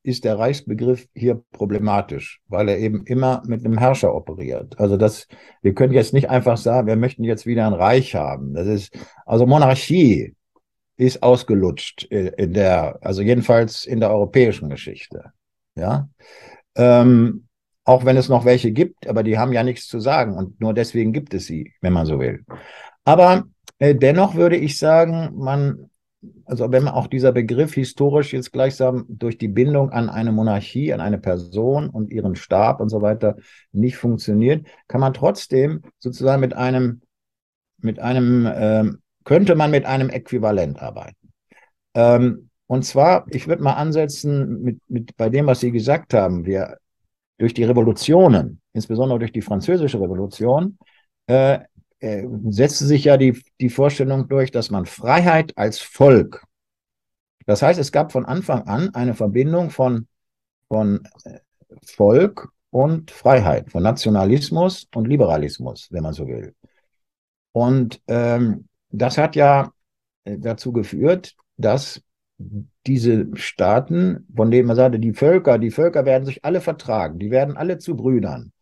ist der Reichsbegriff hier problematisch, weil er eben immer mit einem Herrscher operiert. Also das, wir können jetzt nicht einfach sagen, wir möchten jetzt wieder ein Reich haben. Das ist, also Monarchie ist ausgelutscht in der, also jedenfalls in der europäischen Geschichte. Ja. Ähm, auch wenn es noch welche gibt, aber die haben ja nichts zu sagen und nur deswegen gibt es sie, wenn man so will. Aber äh, dennoch würde ich sagen, man also wenn man auch dieser Begriff historisch jetzt gleichsam durch die Bindung an eine Monarchie, an eine Person und ihren Stab und so weiter nicht funktioniert, kann man trotzdem sozusagen mit einem, mit einem, äh, könnte man mit einem Äquivalent arbeiten. Ähm, und zwar, ich würde mal ansetzen mit, mit bei dem, was Sie gesagt haben, wir durch die Revolutionen, insbesondere durch die französische Revolution, äh, äh, setzte sich ja die, die Vorstellung durch, dass man Freiheit als Volk, das heißt, es gab von Anfang an eine Verbindung von, von äh, Volk und Freiheit, von Nationalismus und Liberalismus, wenn man so will. Und ähm, das hat ja äh, dazu geführt, dass diese Staaten, von denen man sagte, die Völker, die Völker werden sich alle vertragen, die werden alle zu Brüdern.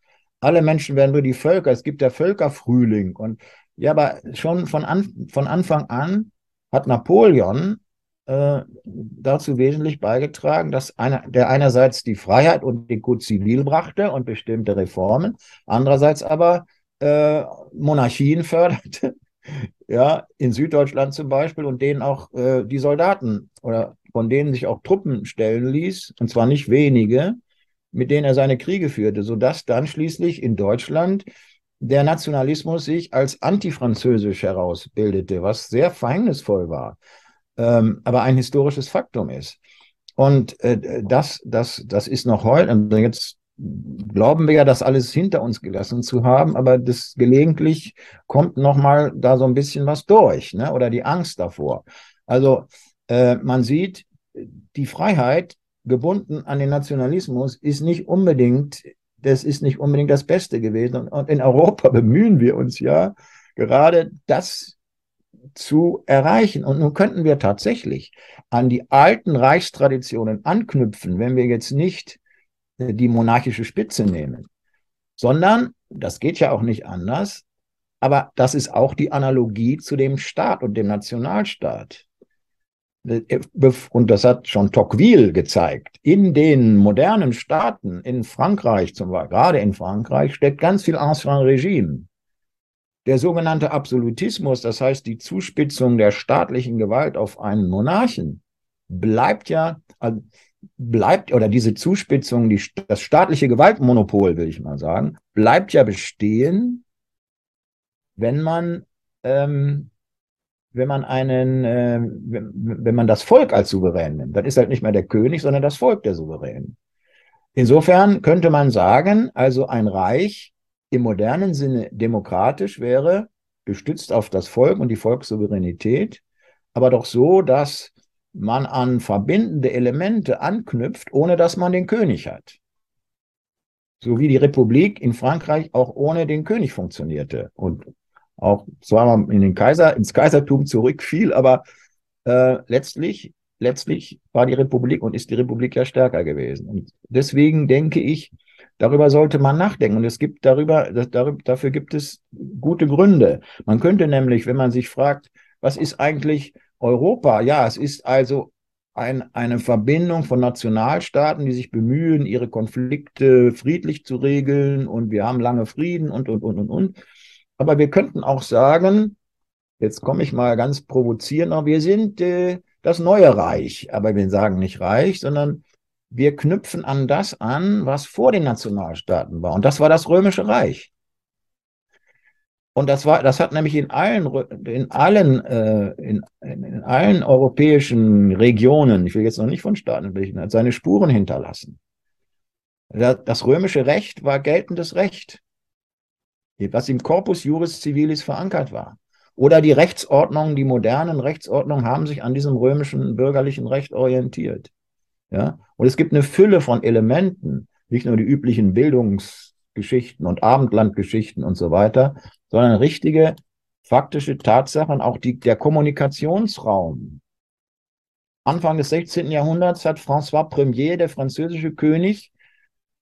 Alle Menschen werden nur die Völker. Es gibt der Völkerfrühling. Und ja, aber schon von, an, von Anfang an hat Napoleon äh, dazu wesentlich beigetragen, dass einer, der einerseits die Freiheit und den Gut zivil brachte und bestimmte Reformen, andererseits aber äh, Monarchien [laughs] förderte, ja, in Süddeutschland zum Beispiel und denen auch äh, die Soldaten oder von denen sich auch Truppen stellen ließ, und zwar nicht wenige, mit denen er seine Kriege führte, sodass dann schließlich in Deutschland der Nationalismus sich als antifranzösisch herausbildete, was sehr verhängnisvoll war, ähm, aber ein historisches Faktum ist. Und äh, das, das, das ist noch heute, jetzt glauben wir ja, das alles hinter uns gelassen zu haben, aber das gelegentlich kommt noch mal da so ein bisschen was durch, ne? oder die Angst davor. Also äh, man sieht, die Freiheit gebunden an den Nationalismus ist nicht unbedingt, das ist nicht unbedingt das Beste gewesen. Und in Europa [laughs] bemühen wir uns ja gerade das zu erreichen. Und nun könnten wir tatsächlich an die alten Reichstraditionen anknüpfen, wenn wir jetzt nicht die monarchische Spitze nehmen, sondern, das geht ja auch nicht anders, aber das ist auch die Analogie zu dem Staat und dem Nationalstaat. Und das hat schon Tocqueville gezeigt, in den modernen Staaten, in Frankreich zum Beispiel, gerade in Frankreich, steckt ganz viel Ancien Regime. Der sogenannte Absolutismus, das heißt die Zuspitzung der staatlichen Gewalt auf einen Monarchen, bleibt ja, also bleibt, oder diese Zuspitzung, die, das staatliche Gewaltmonopol, will ich mal sagen, bleibt ja bestehen, wenn man ähm, wenn man einen, äh, wenn, wenn man das Volk als Souverän nimmt, dann ist halt nicht mehr der König, sondern das Volk der Souverän. Insofern könnte man sagen, also ein Reich im modernen Sinne demokratisch wäre, gestützt auf das Volk und die Volkssouveränität, aber doch so, dass man an verbindende Elemente anknüpft, ohne dass man den König hat. So wie die Republik in Frankreich auch ohne den König funktionierte. Und auch zwar in den Kaiser, ins Kaisertum zurückfiel, aber äh, letztlich letztlich war die Republik und ist die Republik ja stärker gewesen. Und deswegen denke ich, darüber sollte man nachdenken. Und es gibt darüber, darüber, dafür gibt es gute Gründe. Man könnte nämlich, wenn man sich fragt, was ist eigentlich Europa? Ja, es ist also ein, eine Verbindung von Nationalstaaten, die sich bemühen, ihre Konflikte friedlich zu regeln und wir haben lange Frieden und, und, und, und, und. Aber wir könnten auch sagen, jetzt komme ich mal ganz provozierend, wir sind äh, das neue Reich. Aber wir sagen nicht Reich, sondern wir knüpfen an das an, was vor den Nationalstaaten war. Und das war das Römische Reich. Und das war, das hat nämlich in allen, in allen, äh, in, in allen europäischen Regionen, ich will jetzt noch nicht von Staaten sprechen, seine Spuren hinterlassen. Das römische Recht war geltendes Recht, was im Corpus Juris Civilis verankert war. Oder die Rechtsordnungen, die modernen Rechtsordnungen haben sich an diesem römischen bürgerlichen Recht orientiert. Ja? Und es gibt eine Fülle von Elementen, nicht nur die üblichen Bildungsgeschichten und Abendlandgeschichten und so weiter, sondern richtige faktische Tatsachen, auch die, der Kommunikationsraum. Anfang des 16. Jahrhunderts hat François Premier, der französische König,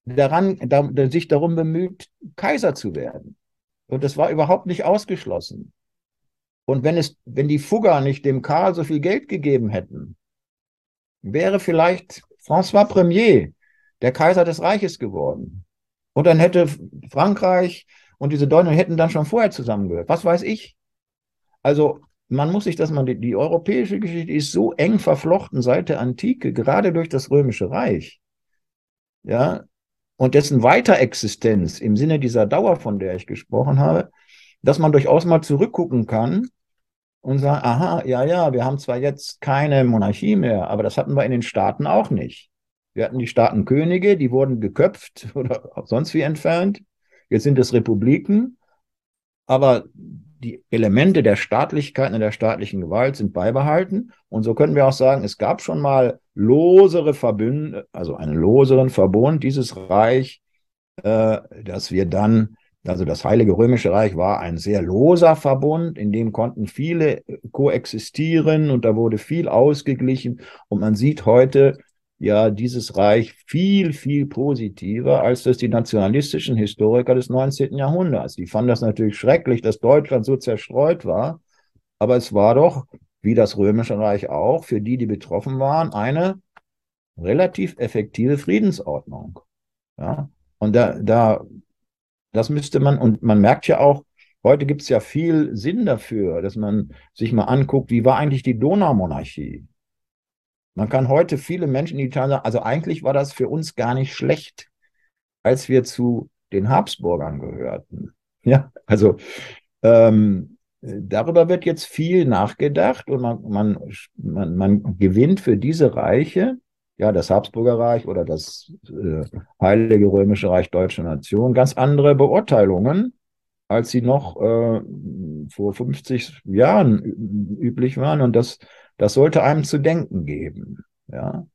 daran, da, sich darum bemüht, Kaiser zu werden. Und das war überhaupt nicht ausgeschlossen. Und wenn es, wenn die Fugger nicht dem Karl so viel Geld gegeben hätten, wäre vielleicht François Premier der Kaiser des Reiches geworden. Und dann hätte Frankreich und diese Deutungen hätten dann schon vorher zusammengehört. Was weiß ich? Also man muss sich das mal, die, die europäische Geschichte ist so eng verflochten seit der Antike, gerade durch das Römische Reich. Ja, und dessen Weiterexistenz im Sinne dieser Dauer, von der ich gesprochen habe, dass man durchaus mal zurückgucken kann und sagen, aha, ja, ja, wir haben zwar jetzt keine Monarchie mehr, aber das hatten wir in den Staaten auch nicht. Wir hatten die Staatenkönige, die wurden geköpft [laughs] oder sonst wie entfernt. Jetzt sind es Republiken, aber die Elemente der Staatlichkeit und der staatlichen Gewalt sind beibehalten. Und so können wir auch sagen, es gab schon mal losere Verbünde, also einen loseren Verbund, dieses Reich, äh, dass wir dann, also das Heilige Römische Reich war ein sehr loser Verbund, in dem konnten viele koexistieren und da wurde viel ausgeglichen. Und man sieht heute, ja dieses Reich viel, viel positiver, als das die nationalistischen Historiker des 19. Jahrhunderts. Die fanden das natürlich schrecklich, dass Deutschland so zerstreut war, aber es war doch, wie das Römische Reich auch, für die, die betroffen waren, eine relativ effektive Friedensordnung. Ja, und da, da, das müsste man, und man merkt ja auch, heute gibt es ja viel Sinn dafür, dass man sich mal anguckt, wie war eigentlich die Donaumonarchie? Man kann heute viele Menschen in Italien sagen, also eigentlich war das für uns gar nicht schlecht, als wir zu den Habsburgern gehörten. [laughs] Ja, also ähm, darüber wird jetzt viel nachgedacht und man, man, man, man gewinnt für diese Reiche, ja, das Habsburger Reich oder das äh, Heilige Römische Reich Deutscher Nation, ganz andere Beurteilungen, als sie noch äh, vor 50 Jahren üblich waren. Und das das sollte einem zu denken geben. Ja?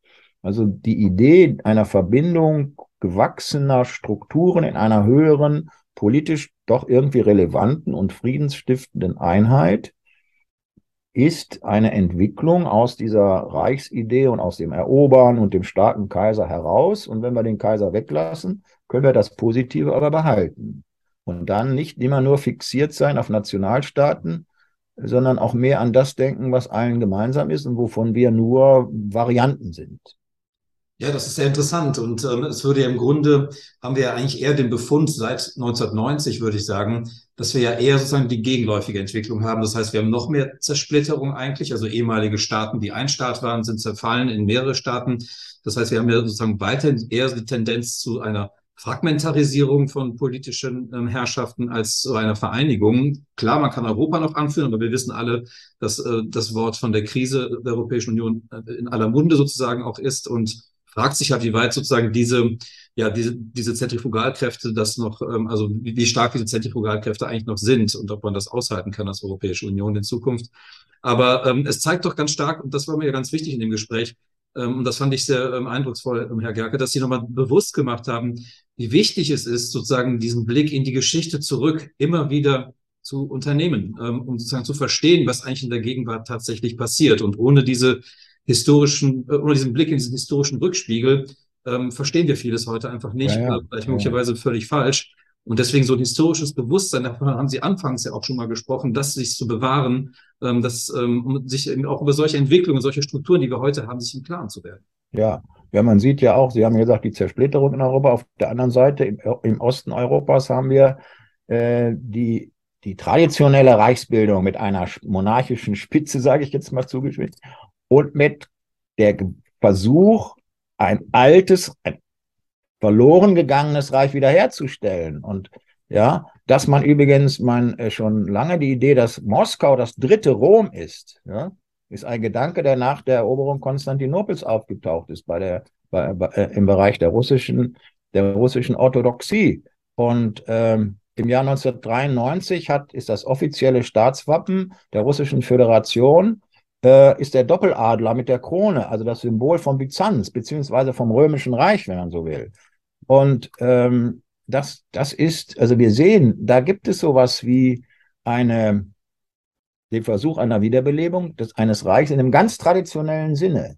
Also die Idee einer Verbindung gewachsener Strukturen in einer höheren, politisch doch irgendwie relevanten und friedensstiftenden Einheit ist eine Entwicklung aus dieser Reichsidee und aus dem Erobern und dem starken Kaiser heraus. Und wenn wir den Kaiser weglassen, können wir das Positive aber behalten. Und dann nicht immer nur fixiert sein auf Nationalstaaten, sondern auch mehr an das denken, was allen gemeinsam ist und wovon wir nur Varianten sind. Ja, das ist sehr interessant. Und ähm, es würde ja im Grunde, haben wir ja eigentlich eher den Befund seit 1990, würde ich sagen, dass wir ja eher sozusagen die gegenläufige Entwicklung haben. Das heißt, wir haben noch mehr Zersplitterung eigentlich. Also ehemalige Staaten, die ein Staat waren, sind zerfallen in mehrere Staaten. Das heißt, wir haben ja sozusagen weiterhin eher die Tendenz zu einer Fragmentarisierung von politischen ähm, Herrschaften als zu einer Vereinigung. Klar, man kann Europa noch anführen, aber wir wissen alle, dass äh, das Wort von der Krise der Europäischen Union äh, in aller Munde sozusagen auch ist und fragt sich halt, wie weit sozusagen diese, ja, diese, diese Zentrifugalkräfte das noch, ähm, also wie, wie stark diese Zentrifugalkräfte eigentlich noch sind und ob man das aushalten kann als Europäische Union in Zukunft. Aber ähm, es zeigt doch ganz stark, und das war mir ja ganz wichtig in dem Gespräch, und das fand ich sehr ähm, eindrucksvoll, Herr Gerke, dass Sie nochmal bewusst gemacht haben, wie wichtig es ist, sozusagen diesen Blick in die Geschichte zurück immer wieder zu unternehmen, ähm, um sozusagen zu verstehen, was eigentlich in der Gegenwart tatsächlich passiert. Und ohne diese, historischen, äh, ohne diesen Blick in diesen historischen Rückspiegel, ähm, verstehen wir vieles heute einfach nicht, ja, ja. vielleicht möglicherweise völlig falsch. Und deswegen so ein historisches Bewusstsein, davon haben Sie anfangs ja auch schon mal gesprochen, das sich zu bewahren, ähm, das, ähm, um sich eben auch über solche Entwicklungen, solche Strukturen, die wir heute haben, sich im Klaren zu werden. Ja, ja, man sieht ja auch, Sie haben gesagt, die Zersplitterung in Europa. Auf der anderen Seite, im, im Osten Europas haben wir äh, die, die traditionelle Reichsbildung mit einer monarchischen Spitze, [laughs] sage ich jetzt mal zugespitzt, und mit der Versuch, ein altes, ein verloren gegangenes Reich wiederherzustellen. Und ja, dass man übrigens man äh, schon lange die Idee, dass Moskau das dritte Rom ist, ja, ist ein Gedanke, der nach der Eroberung Konstantinopels aufgetaucht ist bei der bei, äh, im Bereich der russischen der russischen Orthodoxie. Und ähm, im Jahr 1993 hat ist das offizielle Staatswappen der russischen Föderation äh, ist der Doppeladler mit der Krone, also das Symbol von Byzanz beziehungsweise vom Römischen Reich, wenn man so will. Und ähm, das, das ist, also wir sehen, da gibt es sowas wie eine, den Versuch einer Wiederbelebung des, eines Reichs in einem ganz traditionellen Sinne.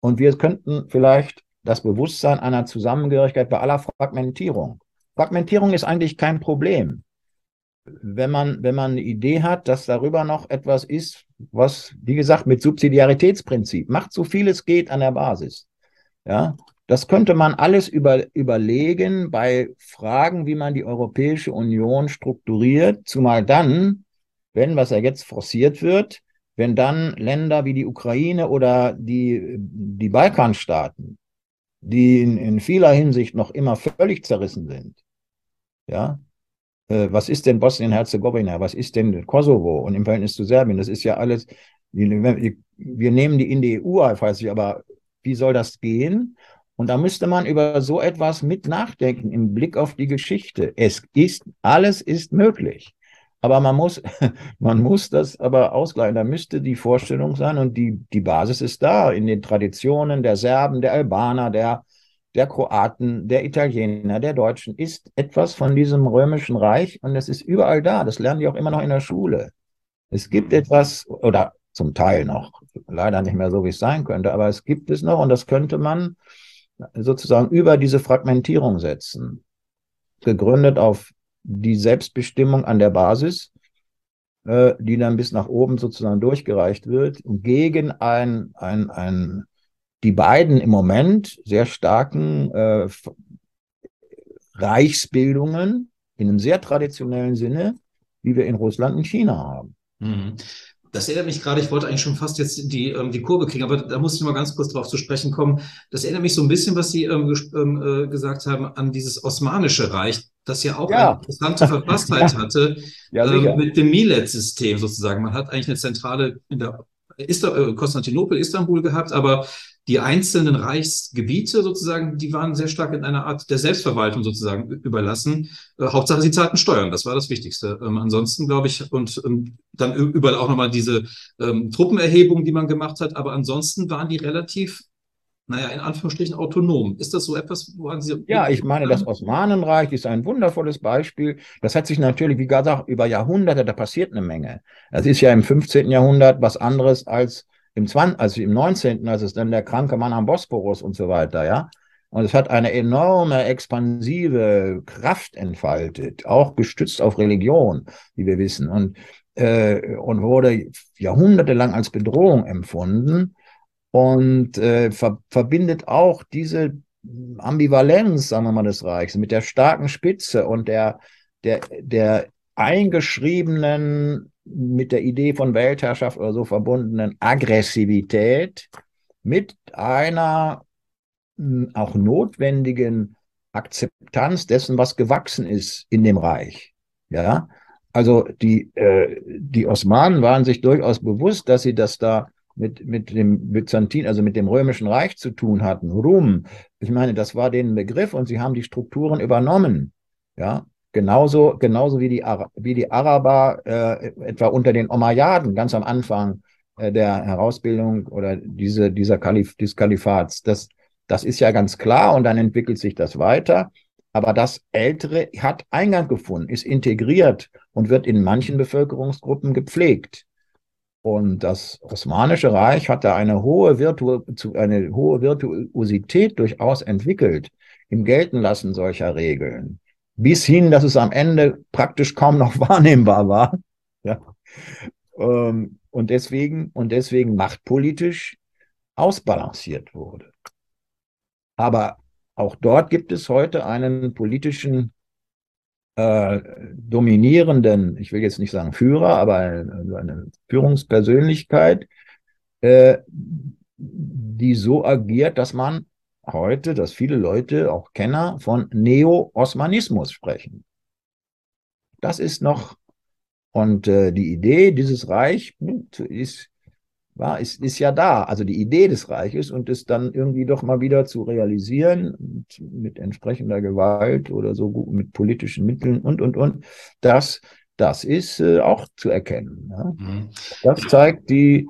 Und wir könnten vielleicht das Bewusstsein einer Zusammengehörigkeit bei aller Fragmentierung. Fragmentierung ist eigentlich kein Problem. Wenn man, wenn man eine Idee hat, dass darüber noch etwas ist, was, wie gesagt, mit Subsidiaritätsprinzip macht, so viel es geht an der Basis. Ja, das könnte man alles über, überlegen bei Fragen, wie man die Europäische Union strukturiert, zumal dann, wenn, was ja jetzt forciert wird, wenn dann Länder wie die Ukraine oder die, die Balkanstaaten, die in, in vieler Hinsicht noch immer völlig zerrissen sind, ja, äh, was ist denn Bosnien-Herzegowina, was ist denn Kosovo? Und im Verhältnis zu Serbien, das ist ja alles, wir nehmen die in die EU, weiß ich, aber wie soll das gehen? Und da müsste man über so etwas mit nachdenken im Blick auf die Geschichte. Es ist, alles ist möglich. Aber man muss, [laughs] man muss das aber ausgleichen. Da müsste die Vorstellung sein und die, die Basis ist da in den Traditionen der Serben, der Albaner, der, der Kroaten, der Italiener, der Deutschen ist etwas von diesem römischen Reich und es ist überall da. Das lernen die auch immer noch in der Schule. Es gibt etwas, oder zum Teil noch, leider nicht mehr so, wie es sein könnte, aber es gibt es noch und das könnte man sozusagen über diese Fragmentierung setzen, gegründet auf die Selbstbestimmung an der Basis, äh, die dann bis nach oben sozusagen durchgereicht wird, und gegen ein, ein, ein, die beiden im Moment sehr starken äh, Reichsbildungen in einem sehr traditionellen Sinne, wie wir in Russland und China haben. Das erinnert mich gerade, ich wollte eigentlich schon fast jetzt die, ähm, die Kurve kriegen, aber da muss ich mal ganz kurz drauf zu sprechen kommen. Das erinnert mich so ein bisschen, was Sie ähm, ähm, äh, gesagt haben, an dieses Osmanische Reich, das ja auch ja. eine interessante Verfasstheit [laughs] hatte ja, äh, mit dem Milet-System sozusagen. Man hat eigentlich eine Zentrale in der äh, Konstantinopel, Istanbul gehabt, aber die einzelnen Reichsgebiete sozusagen, die waren sehr stark in einer Art der Selbstverwaltung sozusagen überlassen. Äh, Hauptsache, sie zahlten Steuern, das war das Wichtigste. Ähm, ansonsten, glaube ich, und ähm, dann überall auch nochmal diese ähm, Truppenerhebung, die man gemacht hat, aber ansonsten waren die relativ naja, in Anführungsstrichen autonom. Ist das so etwas, woran Sie. Ja, ich meine, das Osmanenreich ist ein wundervolles Beispiel. Das hat sich natürlich, wie gesagt, über Jahrhunderte, da passiert eine Menge. Das ist ja im 15. Jahrhundert was anderes als im 20, also im 19., als es dann der kranke Mann am Bosporus und so weiter, ja. Und es hat eine enorme expansive Kraft entfaltet, auch gestützt auf Religion, wie wir wissen, und, äh, und wurde jahrhundertelang als Bedrohung empfunden und äh, ver verbindet auch diese Ambivalenz, sagen wir mal, des Reichs mit der starken Spitze und der, der, der eingeschriebenen mit der Idee von Weltherrschaft oder so verbundenen Aggressivität mit einer hm, auch notwendigen Akzeptanz dessen, was gewachsen ist in dem Reich. Ja, also die, äh, die Osmanen waren sich durchaus bewusst, dass sie das da mit, mit dem Byzantin, also mit dem Römischen Reich zu tun hatten. Rum, ich meine, das war denen Begriff und sie haben die Strukturen übernommen. Ja, Genauso, genauso wie die, wie die Araber äh, etwa unter den Omayyaden ganz am Anfang äh, der Herausbildung oder diese, dieser Kalif, des Kalifats. Das, das ist ja ganz klar und dann entwickelt sich das weiter. Aber das Ältere hat Eingang gefunden, ist integriert und wird in manchen Bevölkerungsgruppen gepflegt. Und das Osmanische Reich hatte eine hohe, Virtu eine hohe Virtuosität durchaus entwickelt im Geltenlassen solcher Regeln, bis hin, dass es am Ende praktisch kaum noch [laughs] wahrnehmbar war. Ja. Ähm, und deswegen, und deswegen machtpolitisch ausbalanciert wurde. Aber auch dort gibt es heute einen politischen äh, dominierenden, ich will jetzt nicht sagen Führer, aber eine, eine Führungspersönlichkeit, äh, die so agiert, dass man heute, dass viele Leute, auch Kenner, von Neo-Osmanismus sprechen. Das ist noch, und äh, die Idee dieses Reich ist war, ist, ist ja da. Also die Idee des Reiches und es dann irgendwie doch mal wieder zu realisieren mit, entsprechender Gewalt oder so gut mit politischen Mitteln und, und, und, das, das ist äh, auch zu erkennen. Ja? Mhm. Das zeigt die,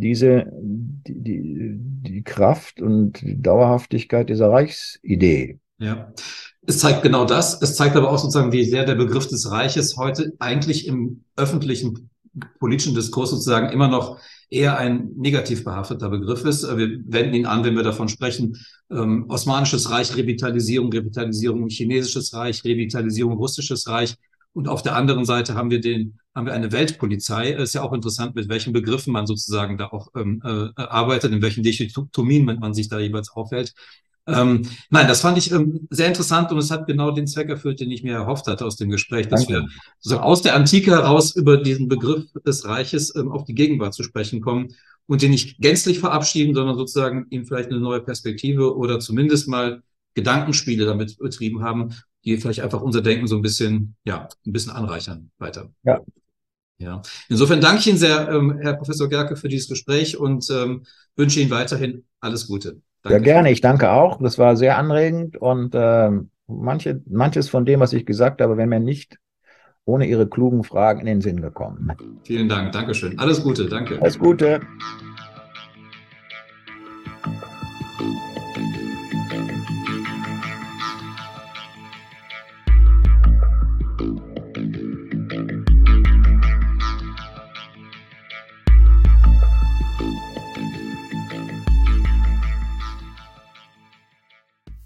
diese, die, die, Kraft und die Dauerhaftigkeit dieser Reichsidee. Ja, es zeigt genau das. Es zeigt aber auch sozusagen, wie sehr der Begriff des Reiches heute eigentlich im öffentlichen politischen Diskurs sozusagen immer noch eher ein negativ behafteter Begriff ist. Wir wenden ihn an, wenn wir davon sprechen, ähm, Osmanisches Reich, Revitalisierung, Revitalisierung, Chinesisches Reich, Revitalisierung, Russisches Reich. Und auf der anderen Seite haben wir den, haben wir eine Weltpolizei. Es ist ja auch interessant, mit welchen Begriffen man sozusagen da auch ähm, äh, arbeitet, in welchen Dichotomien man sich da jeweils aufhält. Ähm, nein, das fand ich ähm, sehr interessant und es hat genau den Zweck erfüllt, den ich mir erhofft hatte aus dem Gespräch, dass Danke. wir so aus der Antike heraus über diesen Begriff des Reiches ähm, auf die Gegenwart zu sprechen kommen und den nicht gänzlich verabschieden, sondern sozusagen ihm vielleicht eine neue Perspektive oder zumindest mal Gedankenspiele damit betrieben haben, die vielleicht einfach unser Denken so ein bisschen, ja, ein bisschen anreichern weiter. Ja. Ja. Insofern danke ich Ihnen sehr, ähm, Herr Professor Gerke, für dieses Gespräch und ähm, wünsche Ihnen weiterhin alles Gute. Danke. Ja, gerne. Ich danke auch. Das war sehr anregend und äh, manche, manches von dem, was ich gesagt habe, wäre mir nicht ohne Ihre klugen Fragen in den Sinn gekommen. Vielen Dank. Dankeschön. Alles Gute. Danke. Alles Gute.